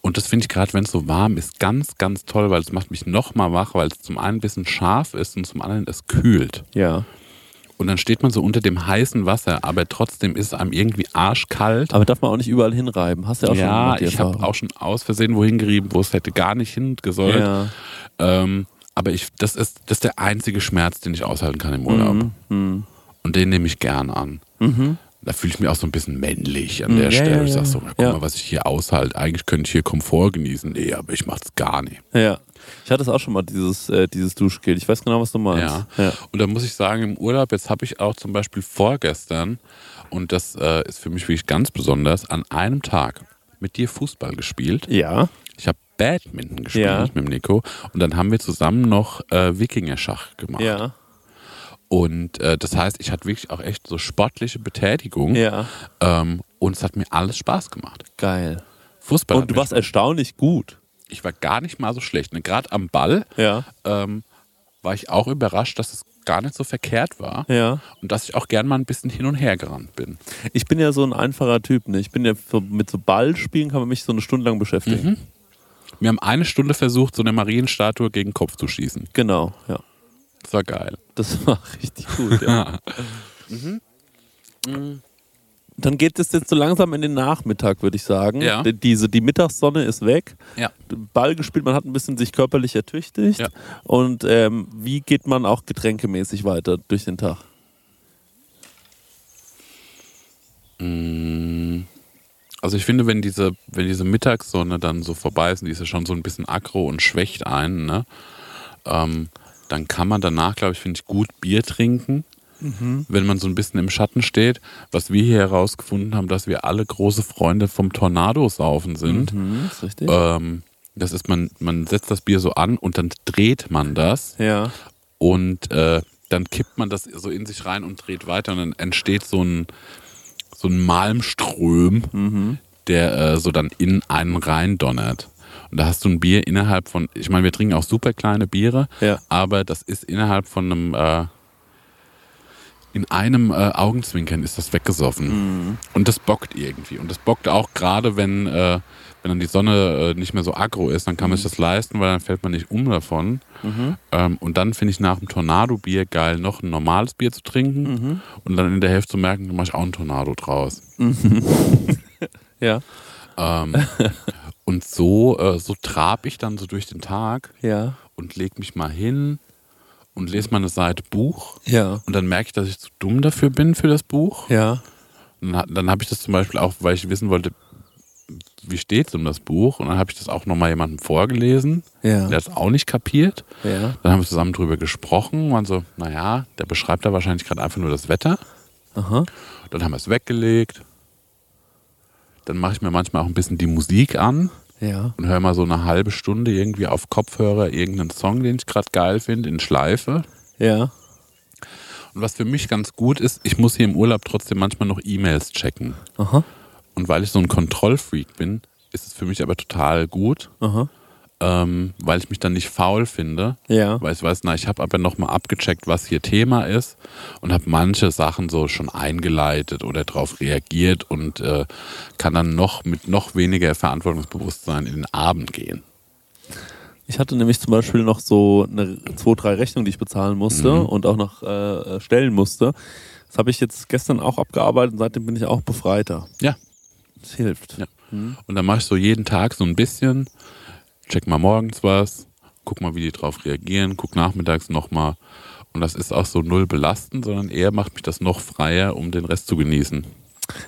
Und das finde ich gerade, wenn es so warm ist, ganz, ganz toll, weil es macht mich nochmal wach, weil es zum einen ein bisschen scharf ist und zum anderen es kühlt.
Ja.
Und dann steht man so unter dem heißen Wasser, aber trotzdem ist es einem irgendwie arschkalt.
Aber darf man auch nicht überall hinreiben. Hast du ja auch schon
ja,
gemacht, die
ich habe auch schon aus Versehen wohin gerieben, wo es hätte gar nicht hingesollt.
Ja.
Ähm, aber ich, das, ist, das ist der einzige Schmerz, den ich aushalten kann im Urlaub.
Mhm.
Und den nehme ich gern an.
Mhm.
Da fühle ich mich auch so ein bisschen männlich an der
Ja,
Stelle.
ja,
ich sag
ja.
so, guck
Ja.
mal, was ich hier aushalte. Eigentlich könnte ich hier Komfort genießen. Nee, aber ich mach's gar nicht.
Ja. Ich hatte es auch schon mal, dieses, äh, dieses Duschgel. Ich weiß genau, was du meinst.
Ja.
Ja.
Und da muss ich sagen, im Urlaub, jetzt habe ich auch zum Beispiel vorgestern, und das äh, ist für mich wirklich ganz besonders, an einem Tag mit dir Fußball gespielt.
Ja.
Badminton gespielt
Ja.
mit dem Nico. Und dann haben wir zusammen noch äh, Wikinger-Schach gemacht.
Ja.
Und äh, das heißt, ich hatte wirklich auch echt so sportliche Betätigung.
Ja.
Ähm, und es hat mir alles Spaß gemacht.
Geil.
Fußball.
Und du warst erstaunlich gut.
ich war gar nicht mal so schlecht. Ne? Gerade am Ball
Ja.
ähm, war ich auch überrascht, dass es gar nicht so verkehrt war.
Ja.
Und dass ich auch gern mal ein bisschen hin und her gerannt bin.
Ich bin ja so ein einfacher Typ. Ne? Ich bin ja so, mit so Ballspielen kann man mich so eine Stunde lang beschäftigen.
Mhm. Wir haben eine Stunde versucht, so eine Marienstatue gegen den Kopf zu schießen.
Genau. Ja.
Das war geil.
Das *laughs* war richtig gut. Ja. *laughs* Dann geht es jetzt so langsam in den Nachmittag, würde ich sagen.
Ja.
Die- Diese, die Mittagssonne ist weg.
Ja.
Ball gespielt, man hat ein bisschen sich körperlich ertüchtigt.
Ja.
Und ähm, wie geht man auch getränkemäßig weiter durch den Tag?
Mm. Also ich finde, wenn diese, wenn diese Mittagssonne dann so vorbei ist, und die ist ja schon so ein bisschen aggro und schwächt einen, ne? Ähm, dann kann man danach, glaube ich, finde ich, gut Bier trinken, wenn man so ein bisschen im Schatten steht. Was wir hier herausgefunden haben, dass wir alle große Freunde vom Tornado-Saufen sind.
Mhm, ist richtig.
Ähm, das ist, man, man setzt das Bier so an und dann dreht man das
ja.
und äh, dann kippt man das so in sich rein und dreht weiter und dann entsteht so ein, so ein Malmström,
Mhm.
der äh, so dann in einen rein donnert. Und da hast du ein Bier innerhalb von, ich meine, wir trinken auch super kleine Biere,
Ja.
aber das ist innerhalb von einem, äh, in einem äh, Augenzwinkern ist das weggesoffen.
Mhm.
Und das bockt irgendwie. Und das bockt auch gerade, wenn, äh, wenn dann die Sonne äh, nicht mehr so aggro ist, dann kann man sich das leisten, weil dann fällt man nicht um davon. Ähm, und dann finde ich nach dem Tornado-Bier geil, noch ein normales Bier zu trinken und dann in der Hälfte zu merken, da mache ich auch ein Tornado draus. *laughs*
Ja.
Ähm, *laughs* und so, äh, so trab ich dann so durch den Tag
Ja.
und leg mich mal hin und lese mal eine Seite Buch.
Ja.
Und dann merke ich, dass ich zu dumm dafür bin für das Buch.
Ja.
Und dann, dann habe ich das zum Beispiel auch, weil ich wissen wollte, wie steht es um das Buch? Und dann habe ich das auch nochmal jemandem vorgelesen.
Ja.
Der hat es auch nicht kapiert.
Ja.
Dann haben wir zusammen drüber gesprochen. Waren so, naja, der beschreibt da wahrscheinlich gerade einfach nur das Wetter.
Aha.
Dann haben wir es weggelegt. Dann mache ich mir manchmal auch ein bisschen die Musik an
Ja.
und höre mal so eine halbe Stunde irgendwie auf Kopfhörer irgendeinen Song, den ich gerade geil finde, in Schleife.
Ja.
Und was für mich ganz gut ist, ich muss hier im Urlaub trotzdem manchmal noch E-Mails checken.
Aha.
Und weil ich so ein Kontrollfreak bin, ist es für mich aber total gut,
Aha.
ähm, weil ich mich dann nicht faul finde.
Ja.
Weil ich weiß, na, ich habe aber nochmal abgecheckt, was hier Thema ist und habe manche Sachen so schon eingeleitet oder darauf reagiert und äh, kann dann noch mit noch weniger Verantwortungsbewusstsein in den Abend gehen.
Ich hatte nämlich zum Beispiel noch so eine, zwei, drei Rechnungen, die ich bezahlen musste
Mhm.
und auch noch äh, stellen musste. Das habe ich jetzt gestern auch abgearbeitet und seitdem bin ich auch befreiter.
Ja.
Das hilft.
Ja. Und dann mache ich so jeden Tag so ein bisschen, check mal morgens was, guck mal, wie die drauf reagieren, guck nachmittags nochmal. Und das ist auch so null belastend, sondern eher macht mich das noch freier, um den Rest zu genießen.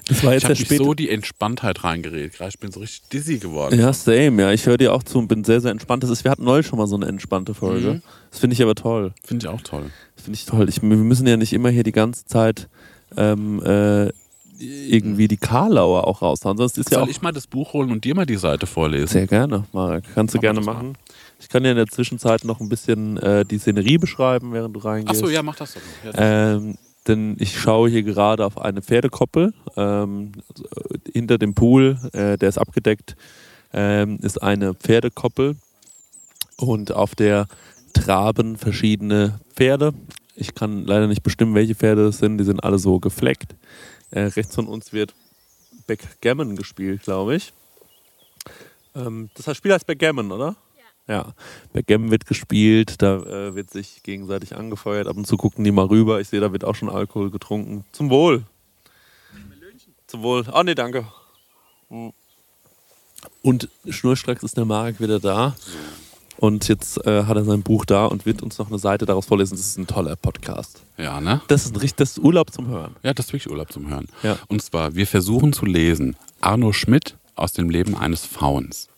Das war
Ich
jetzt
habe mich
späte.
so die Entspanntheit reingeredet. Gerade ich bin so richtig dizzy geworden.
ja, same. Ja, ich höre dir auch zu und bin sehr, sehr entspannt. Das ist, wir hatten neulich schon mal so eine entspannte Folge.
Mhm.
Das finde ich aber toll.
Finde ich auch toll.
Finde ich toll. Ich, wir müssen ja nicht immer hier die ganze Zeit ähm, äh, irgendwie die Karlauer auch raushauen. Sonst ist ja
Soll
auch
ich mal das Buch holen und dir mal die Seite vorlesen?
Sehr gerne, Marek. Kannst du
wir
gerne
das
machen. Ich kann dir in der Zwischenzeit noch ein bisschen äh, die Szenerie beschreiben, während du reingehst.
Achso, ja, mach das doch. mal. Ja,
Ähm, denn ich schaue hier gerade auf eine Pferdekoppel. Ähm, also, äh, hinter dem Pool, äh, der ist abgedeckt, ähm, ist eine Pferdekoppel. Und auf der traben verschiedene Pferde. Ich kann leider nicht bestimmen, welche Pferde das sind. Die sind alle so gefleckt. Äh, rechts von uns wird Backgammon gespielt, glaube ich. Ähm, das Spiel heißt Backgammon, oder? Ja, Backgammon wird gespielt, da äh, wird sich gegenseitig angefeuert. Ab und zu gucken die mal rüber. Ich sehe, da wird auch schon Alkohol getrunken. Zum Wohl. Zum Wohl. Ah, nee, danke. Hm. Und schnurstracks ist der Marek wieder da. Und jetzt äh, hat er sein Buch da und wird uns noch eine Seite daraus vorlesen. Das ist ein toller Podcast.
ja, ne?
Das ist ein richtig das ist Urlaub zum Hören.
Ja, das ist wirklich Urlaub zum Hören.
Ja.
Und zwar, wir versuchen zu lesen Arno Schmidt aus dem Leben eines Fauns.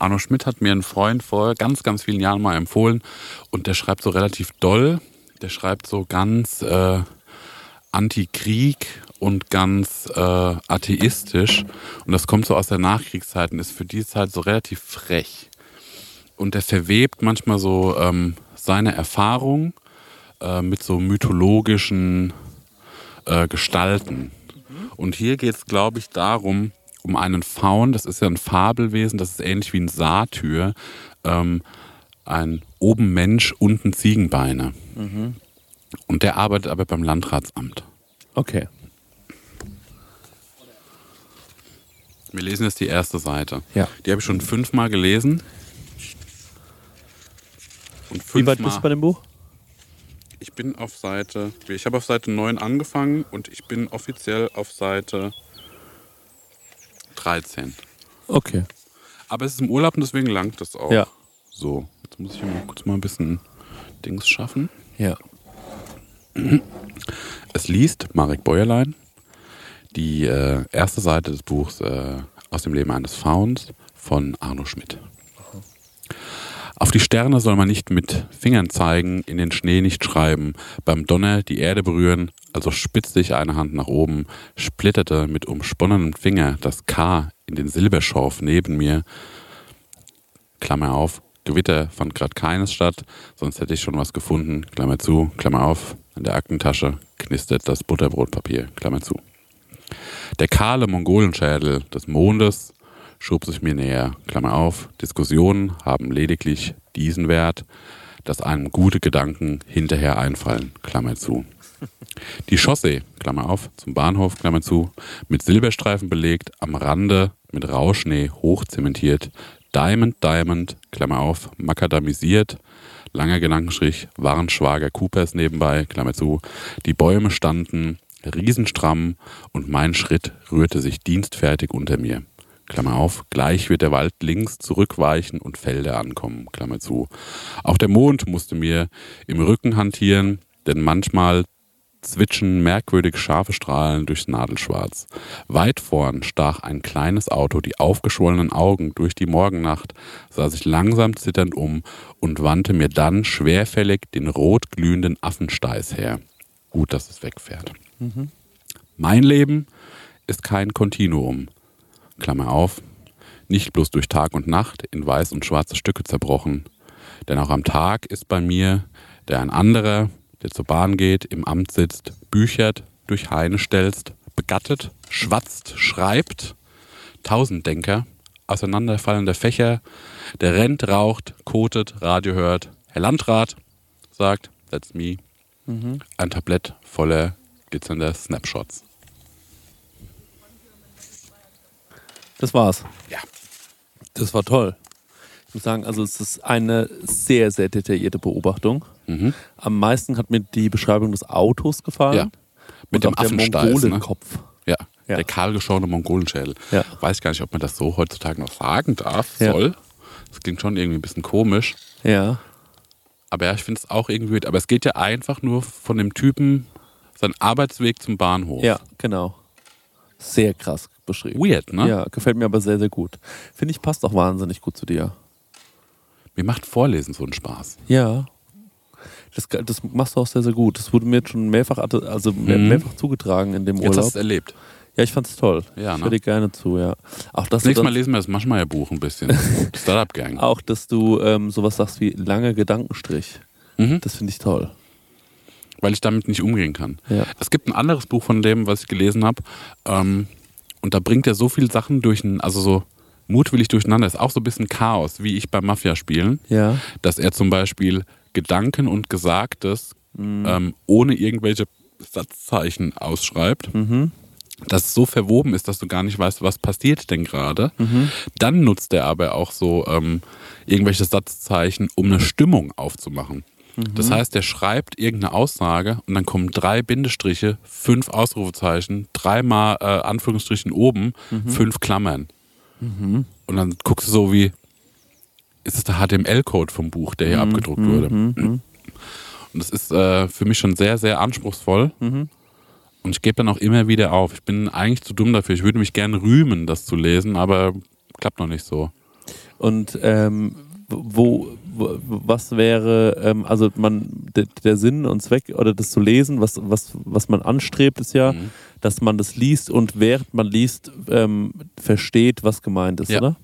Arno Schmidt hat mir ein Freund vor ganz, ganz vielen Jahren mal empfohlen und der schreibt so relativ doll. Der schreibt so ganz äh, anti-Krieg und ganz äh, atheistisch. Und das kommt so aus der Nachkriegszeit und ist für die Zeit so relativ frech. Und der verwebt manchmal so ähm, seine Erfahrung äh, mit so mythologischen äh, Gestalten. Und hier geht es, glaube ich, darum, um einen Faun, das ist ja ein Fabelwesen, das ist ähnlich wie ein Satyr, ähm, ein oben Mensch, unten Ziegenbeine. Und der arbeitet aber beim Landratsamt.
Okay.
Wir lesen jetzt die erste Seite.
Ja.
Die habe ich schon fünfmal gelesen. Und
Wie weit bist du bei dem Buch?
Ich bin auf Seite, ich habe auf Seite 9 angefangen und ich bin offiziell auf Seite 13.
Okay.
Aber es ist im Urlaub und deswegen langt das auch.
Ja.
So, jetzt muss ich mal kurz mal ein bisschen Dings schaffen.
Ja.
Es liest Marek Bäuerlein. die äh, erste Seite des Buchs äh, aus dem Leben eines Fauns von Arno Schmidt. Auf die Sterne soll man nicht mit Fingern zeigen, in den Schnee nicht schreiben, beim Donner die Erde berühren, also spitzte ich eine Hand nach oben, splitterte mit umsponnenem Finger das K in den Silberschorf neben mir. Klammer auf, Gewitter fand grad keines statt, sonst hätte ich schon was gefunden. Klammer zu, Klammer auf, in der Aktentasche knistert das Butterbrotpapier, Klammer zu. Der kahle Mongolenschädel des Mondes schob sich mir näher. Klammer auf, Diskussionen haben lediglich diesen Wert, dass einem gute Gedanken hinterher einfallen. Klammer zu. Die Chaussee, Klammer auf, zum Bahnhof, Klammer zu, mit Silberstreifen belegt, am Rande mit Rauschnee hochzementiert, Diamond, Diamond, Klammer auf, makadamisiert, langer Gedankenstrich, waren Schwager Coopers nebenbei, Klammer zu, die Bäume standen riesenstramm und mein Schritt rührte sich dienstfertig unter mir. Klammer auf, gleich wird der Wald links zurückweichen und Felder ankommen, Klammer zu. Auch der Mond musste mir im Rücken hantieren, denn manchmal zwitschen merkwürdig scharfe Strahlen durchs Nadelschwarz. Weit vorn stach ein kleines Auto die aufgeschwollenen Augen durch die Morgennacht, sah sich langsam zitternd um und wandte mir dann schwerfällig den rot glühenden Affensteiß her. Gut, dass es wegfährt. Mein Leben ist kein Kontinuum. Klammer auf, nicht bloß durch Tag und Nacht in weiß und schwarze Stücke zerbrochen, denn auch am Tag ist bei mir, der ein anderer, der zur Bahn geht, im Amt sitzt, büchert, durch Heine stelzt, begattet, schwatzt, schreibt, Tausenddenker, auseinanderfallende Fächer, der rennt, raucht, kotet, Radio hört, Herr Landrat sagt, that's me, ein Tablett voller glitzernder Snapshots.
Das war's.
Ja.
Das war toll. Ich muss sagen, also es ist eine sehr, sehr detaillierte Beobachtung.
Mhm.
Am meisten hat mir die Beschreibung des Autos gefallen.
Ja. Mit dem
der
Affensteiß. Ne?
Mongolenkopf.
Ja.
Ja.
Der kahlgeschorene Mongolenschädel.
Ja.
Weiß gar nicht, ob man das so heutzutage noch sagen darf, soll. Das klingt schon irgendwie ein bisschen komisch.
Ja.
Aber ja, ich finde es auch irgendwie. Aber es geht ja einfach nur von dem Typen sein Arbeitsweg zum Bahnhof.
Ja, genau. Sehr krass beschrieben.
Weird, ne?
Ja, gefällt mir aber sehr, sehr gut. Finde ich, passt auch wahnsinnig gut zu dir.
Mir macht Vorlesen so einen Spaß.
Ja. Das, das machst du auch sehr, sehr gut. Das wurde mir jetzt schon mehrfach, also
Mhm.
mehrfach zugetragen in dem
Jetzt hast du
Urlaub.
es erlebt.
Ja, ich fand's toll.
Ja,
ich
ne?
höre dir gerne zu, ja. Auch dass
Das
du,
nächste Mal lesen wir das Maschmeyer-Buch ein bisschen. *laughs* Startup Gang.
auch, dass du ähm, sowas sagst wie lange Gedankenstrich.
Mhm.
Das finde ich toll.
Weil ich damit nicht umgehen kann.
Ja.
Es gibt ein anderes Buch von dem, was ich gelesen habe. Ähm, und da bringt er so viele Sachen durch, ein- also so mutwillig durcheinander. Ist auch so ein bisschen Chaos, wie ich beim Mafia spielen.
Ja.
Dass er zum Beispiel Gedanken und Gesagtes
Mhm.
ähm, ohne irgendwelche Satzzeichen ausschreibt.
Mhm.
Dass es so verwoben ist, dass du gar nicht weißt, was passiert denn gerade.
Mhm.
Dann nutzt er aber auch so ähm, irgendwelche Satzzeichen, um eine Stimmung aufzumachen.
Mhm.
Das heißt, er schreibt irgendeine Aussage und dann kommen drei Bindestriche, fünf Ausrufezeichen, dreimal äh, Anführungsstrichen oben,
Mhm.
fünf Klammern. Und dann guckst du so wie, ist es der HTML-Code vom Buch, der hier abgedruckt wurde.
Mhm.
Und das ist äh, für mich schon sehr, sehr anspruchsvoll.
Mhm.
Und ich gebe dann auch immer wieder auf. Ich bin eigentlich zu dumm dafür. Ich würde mich gerne rühmen, das zu lesen, aber klappt noch nicht so.
Und ähm, wo, was wäre, ähm, also man, der, der Sinn und Zweck oder das zu lesen, was, was, was man anstrebt, ist ja,
Mhm.
dass man das liest und während man liest, ähm, versteht, was gemeint ist,
Ja.
oder?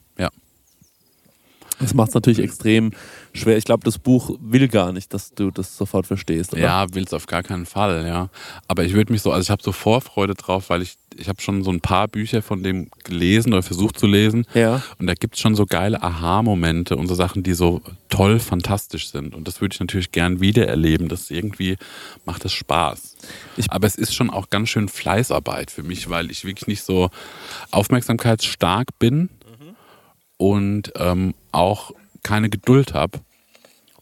Das macht es natürlich extrem schwer. Ich glaube, das Buch will gar nicht, dass du das sofort verstehst, oder?
Ja, will's auf gar keinen Fall, ja. Aber ich würde mich so, also ich habe so Vorfreude drauf, weil ich, ich habe schon so ein paar Bücher von dem gelesen oder versucht zu lesen.
Ja.
Und da gibt's schon so geile Aha-Momente und so Sachen, die so toll, fantastisch sind. Und das würde ich natürlich gern wieder erleben. Das irgendwie macht es Spaß.
Ich-
Aber es ist schon auch ganz schön Fleißarbeit für mich, weil ich wirklich nicht so aufmerksamkeitsstark bin und ähm, auch keine Geduld habe.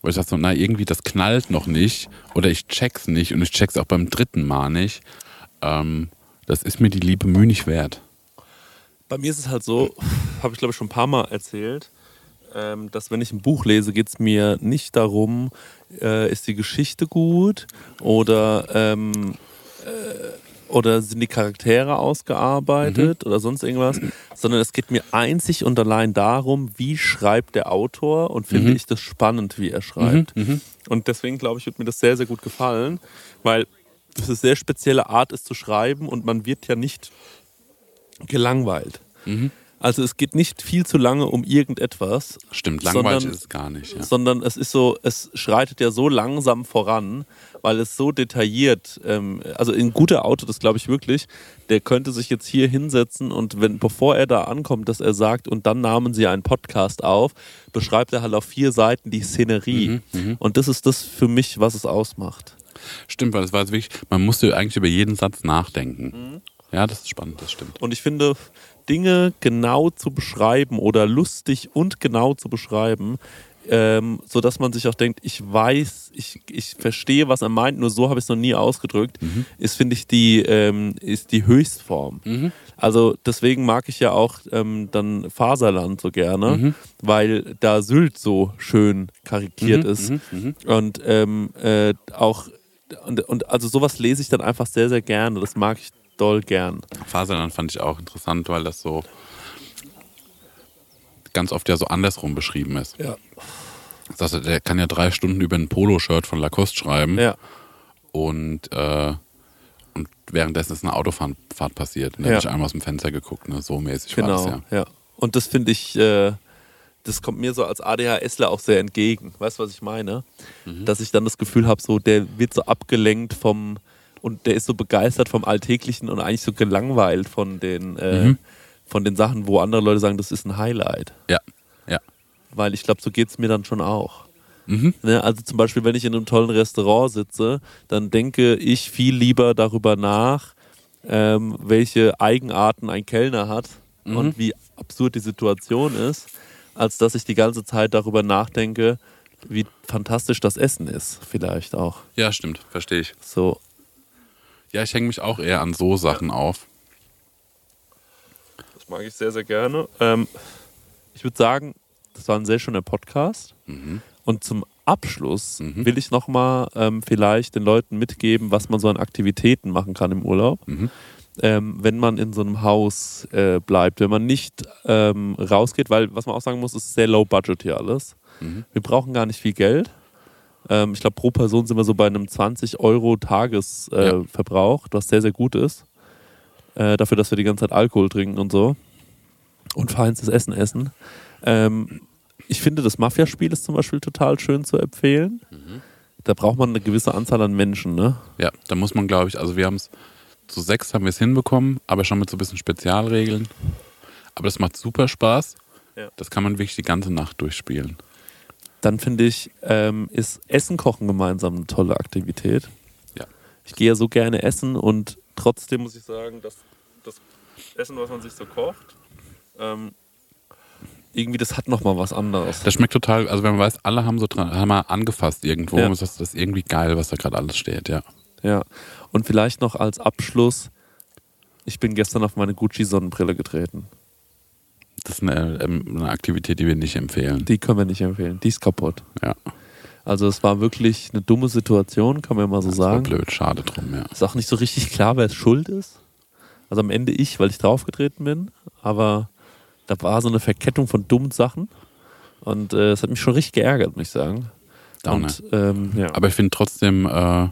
Weil ich sage so, na, irgendwie das knallt noch nicht oder ich check's nicht und ich check's auch beim dritten Mal nicht. Ähm, das ist mir die liebe Mühe nicht wert.
Bei mir ist es halt so, habe ich glaube ich schon ein paar Mal erzählt, ähm, dass wenn ich ein Buch lese, geht es mir nicht darum, äh, ist die Geschichte gut oder, ähm, äh, oder sind die Charaktere ausgearbeitet oder sonst irgendwas, sondern es geht mir einzig und allein darum, wie schreibt der Autor und finde ich das spannend, wie er schreibt. Und deswegen glaube ich, wird mir das sehr, sehr gut gefallen, weil das eine sehr spezielle Art ist zu schreiben und man wird ja nicht gelangweilt. Also es geht nicht viel zu lange um irgendetwas,
Stimmt, langweilig
Sondern-
ist es gar nicht. Ja.
sondern es ist so, es schreitet ja so langsam voran, weil es so detailliert, ähm, also ein guter Autor, das glaube ich wirklich, der könnte sich jetzt hier hinsetzen und wenn, bevor er da ankommt, dass er sagt, und dann nahmen sie einen Podcast auf, beschreibt er halt auf vier Seiten die Szenerie. Und das ist das für mich, was es ausmacht.
Stimmt, weil das war jetzt wirklich, man musste eigentlich über jeden Satz nachdenken. Ja, das ist spannend, das stimmt.
Und ich finde, Dinge genau zu beschreiben oder lustig und genau zu beschreiben, ähm, so dass man sich auch denkt, ich weiß, ich, ich verstehe, was er meint, nur so habe ich es noch nie ausgedrückt, ist, finde ich, die, ähm, ist die Höchstform. Also deswegen mag ich ja auch ähm, dann Faserland so gerne, weil da Sylt so schön karikiert ist. Und ähm, äh, auch, und, und also sowas lese ich dann einfach sehr, sehr gerne. Das mag ich doll gern.
Faserland fand ich auch interessant, weil das so ganz oft ja so andersrum beschrieben ist.
Ja.
Das heißt, der kann ja drei Stunden über ein Poloshirt von Lacoste schreiben
Ja.
und, äh, und währenddessen ist eine Autofahrt Fahrt passiert. Und da
Ja.
habe ich einmal aus dem Fenster geguckt, ne? so mäßig war
Genau,
das ja.
ja. Und das finde ich, äh, das kommt mir so als ADHSler auch sehr entgegen. Weißt du, was ich meine?
Mhm.
Dass ich dann das Gefühl habe, so, der wird so abgelenkt vom, und der ist so begeistert vom Alltäglichen und eigentlich so gelangweilt von den, äh,
Mhm.
von den Sachen, wo andere Leute sagen, das ist ein Highlight.
Ja, ja.
Weil ich glaube, so geht es mir dann schon auch.
Mhm.
Ne, also zum Beispiel, wenn ich in einem tollen Restaurant sitze, dann denke ich viel lieber darüber nach, ähm, welche Eigenarten ein Kellner hat
Mhm.
und wie absurd die Situation ist, als dass ich die ganze Zeit darüber nachdenke, wie fantastisch das Essen ist, vielleicht auch.
Ja, stimmt, verstehe ich.
So,
Ja, ich hänge mich auch eher an so Sachen auf.
das mag ich sehr, sehr gerne. Ähm, ich würde sagen, das war ein sehr schöner Podcast. Und zum Abschluss
Mhm.
will ich nochmal ähm, vielleicht den Leuten mitgeben, was man so an Aktivitäten machen kann im Urlaub.
Mhm.
Ähm, wenn man in so einem Haus äh, bleibt, wenn man nicht ähm, rausgeht, weil was man auch sagen muss, ist sehr low budget hier alles.
Mhm.
Wir brauchen gar nicht viel Geld. Ähm, ich glaube, pro Person sind wir so bei einem 20 Euro Tagesverbrauch, äh,
Ja.
Was sehr, sehr gut ist. Äh, dafür, dass wir die ganze Zeit Alkohol trinken und so. Und feinstes Essen essen. Ähm, ich finde, das Mafia-Spiel ist zum Beispiel total schön zu empfehlen. Da braucht man eine gewisse Anzahl an Menschen, ne?
Ja, da muss man, glaube ich, also wir haben es zu sechs haben wir es hinbekommen, aber schon mit so ein bisschen Spezialregeln. Aber das macht super Spaß.
Ja.
Das kann man wirklich die ganze Nacht durchspielen.
Dann finde ich, ähm, ist Essen kochen gemeinsam eine tolle Aktivität.
Ja.
Ich gehe ja so gerne essen und trotzdem muss ich sagen, dass das Essen, was man sich so kocht, ähm, irgendwie das hat nochmal was anderes.
Das schmeckt total, also wenn man weiß, alle haben so dran, haben mal angefasst irgendwo,
Ja.
das ist irgendwie geil, was da gerade alles steht, ja.
Ja. Und vielleicht noch als Abschluss, ich bin gestern auf meine Gucci-Sonnenbrille getreten.
Das ist eine, ähm, eine Aktivität, die wir nicht empfehlen.
Die können wir nicht empfehlen. Die ist kaputt.
Ja,
Also es war wirklich eine dumme Situation, kann man mal so
das war
sagen.
blöd, schade drum, ja.
Ist auch nicht so richtig klar, wer es schuld ist. Also am Ende ich, weil ich draufgetreten bin. Aber da war so eine Verkettung von dummen Sachen. Und äh, es hat mich schon richtig geärgert, muss ich sagen.
Downer.
Und, ähm, ja,
Aber ich finde trotzdem, äh,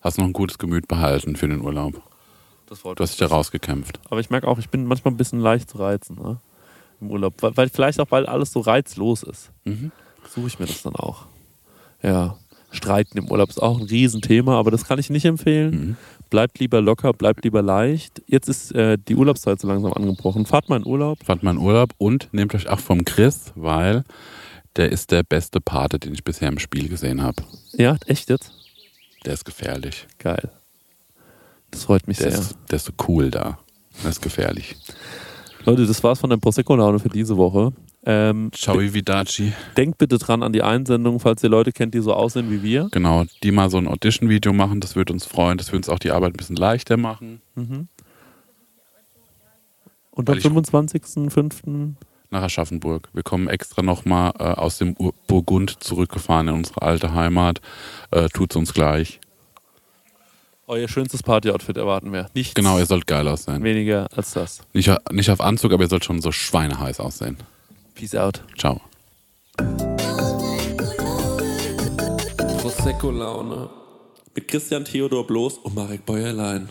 hast noch ein gutes Gemüt behalten für den Urlaub.
Das freut
Du hast dich da rausgekämpft.
Aber ich merke auch, ich bin manchmal ein bisschen leicht zu reizen ne? im Urlaub. Weil, weil, vielleicht auch, weil alles so reizlos ist.
Mhm.
Suche ich mir das dann auch. Ja, Streiten im Urlaub ist auch ein Riesenthema, aber das kann ich nicht empfehlen.
Mhm.
Bleibt lieber locker, bleibt lieber leicht. Jetzt ist äh, die Urlaubszeit so langsam angebrochen. Fahrt mal in Urlaub.
Fahrt mal in Urlaub und nehmt euch auch vom Chris, weil der ist der beste Pate, den ich bisher im Spiel gesehen habe.
Ja, echt jetzt?
Der ist gefährlich.
Geil. Das freut mich
Der
sehr.
ist, der ist so cool da. Der ist gefährlich.
Leute, das war's von der Prosecco-Laune für diese Woche. Ähm,
Ciao, Vidaci.
denkt bitte dran an die Einsendung, falls ihr Leute kennt, die so aussehen wie wir.
Genau, die mal so ein Audition-Video machen, das würde uns freuen. Das würde uns auch die Arbeit ein bisschen leichter machen.
Mhm. Und am
Weil ich-
25.05.
Nach Aschaffenburg. Wir kommen extra nochmal äh, aus dem Ur Burgund zurückgefahren in unsere alte Heimat. Äh, tut's uns gleich.
Euer schönstes Party-Outfit erwarten wir. Nichts
Genau, ihr sollt geil aussehen.
weniger als das.
Nicht, nicht auf Anzug, aber ihr sollt schon so schweineheiß aussehen.
Peace out.
Ciao.
Prosecco-Laune. Mit Christian Theodor Bloß und Marek Bäuerlein.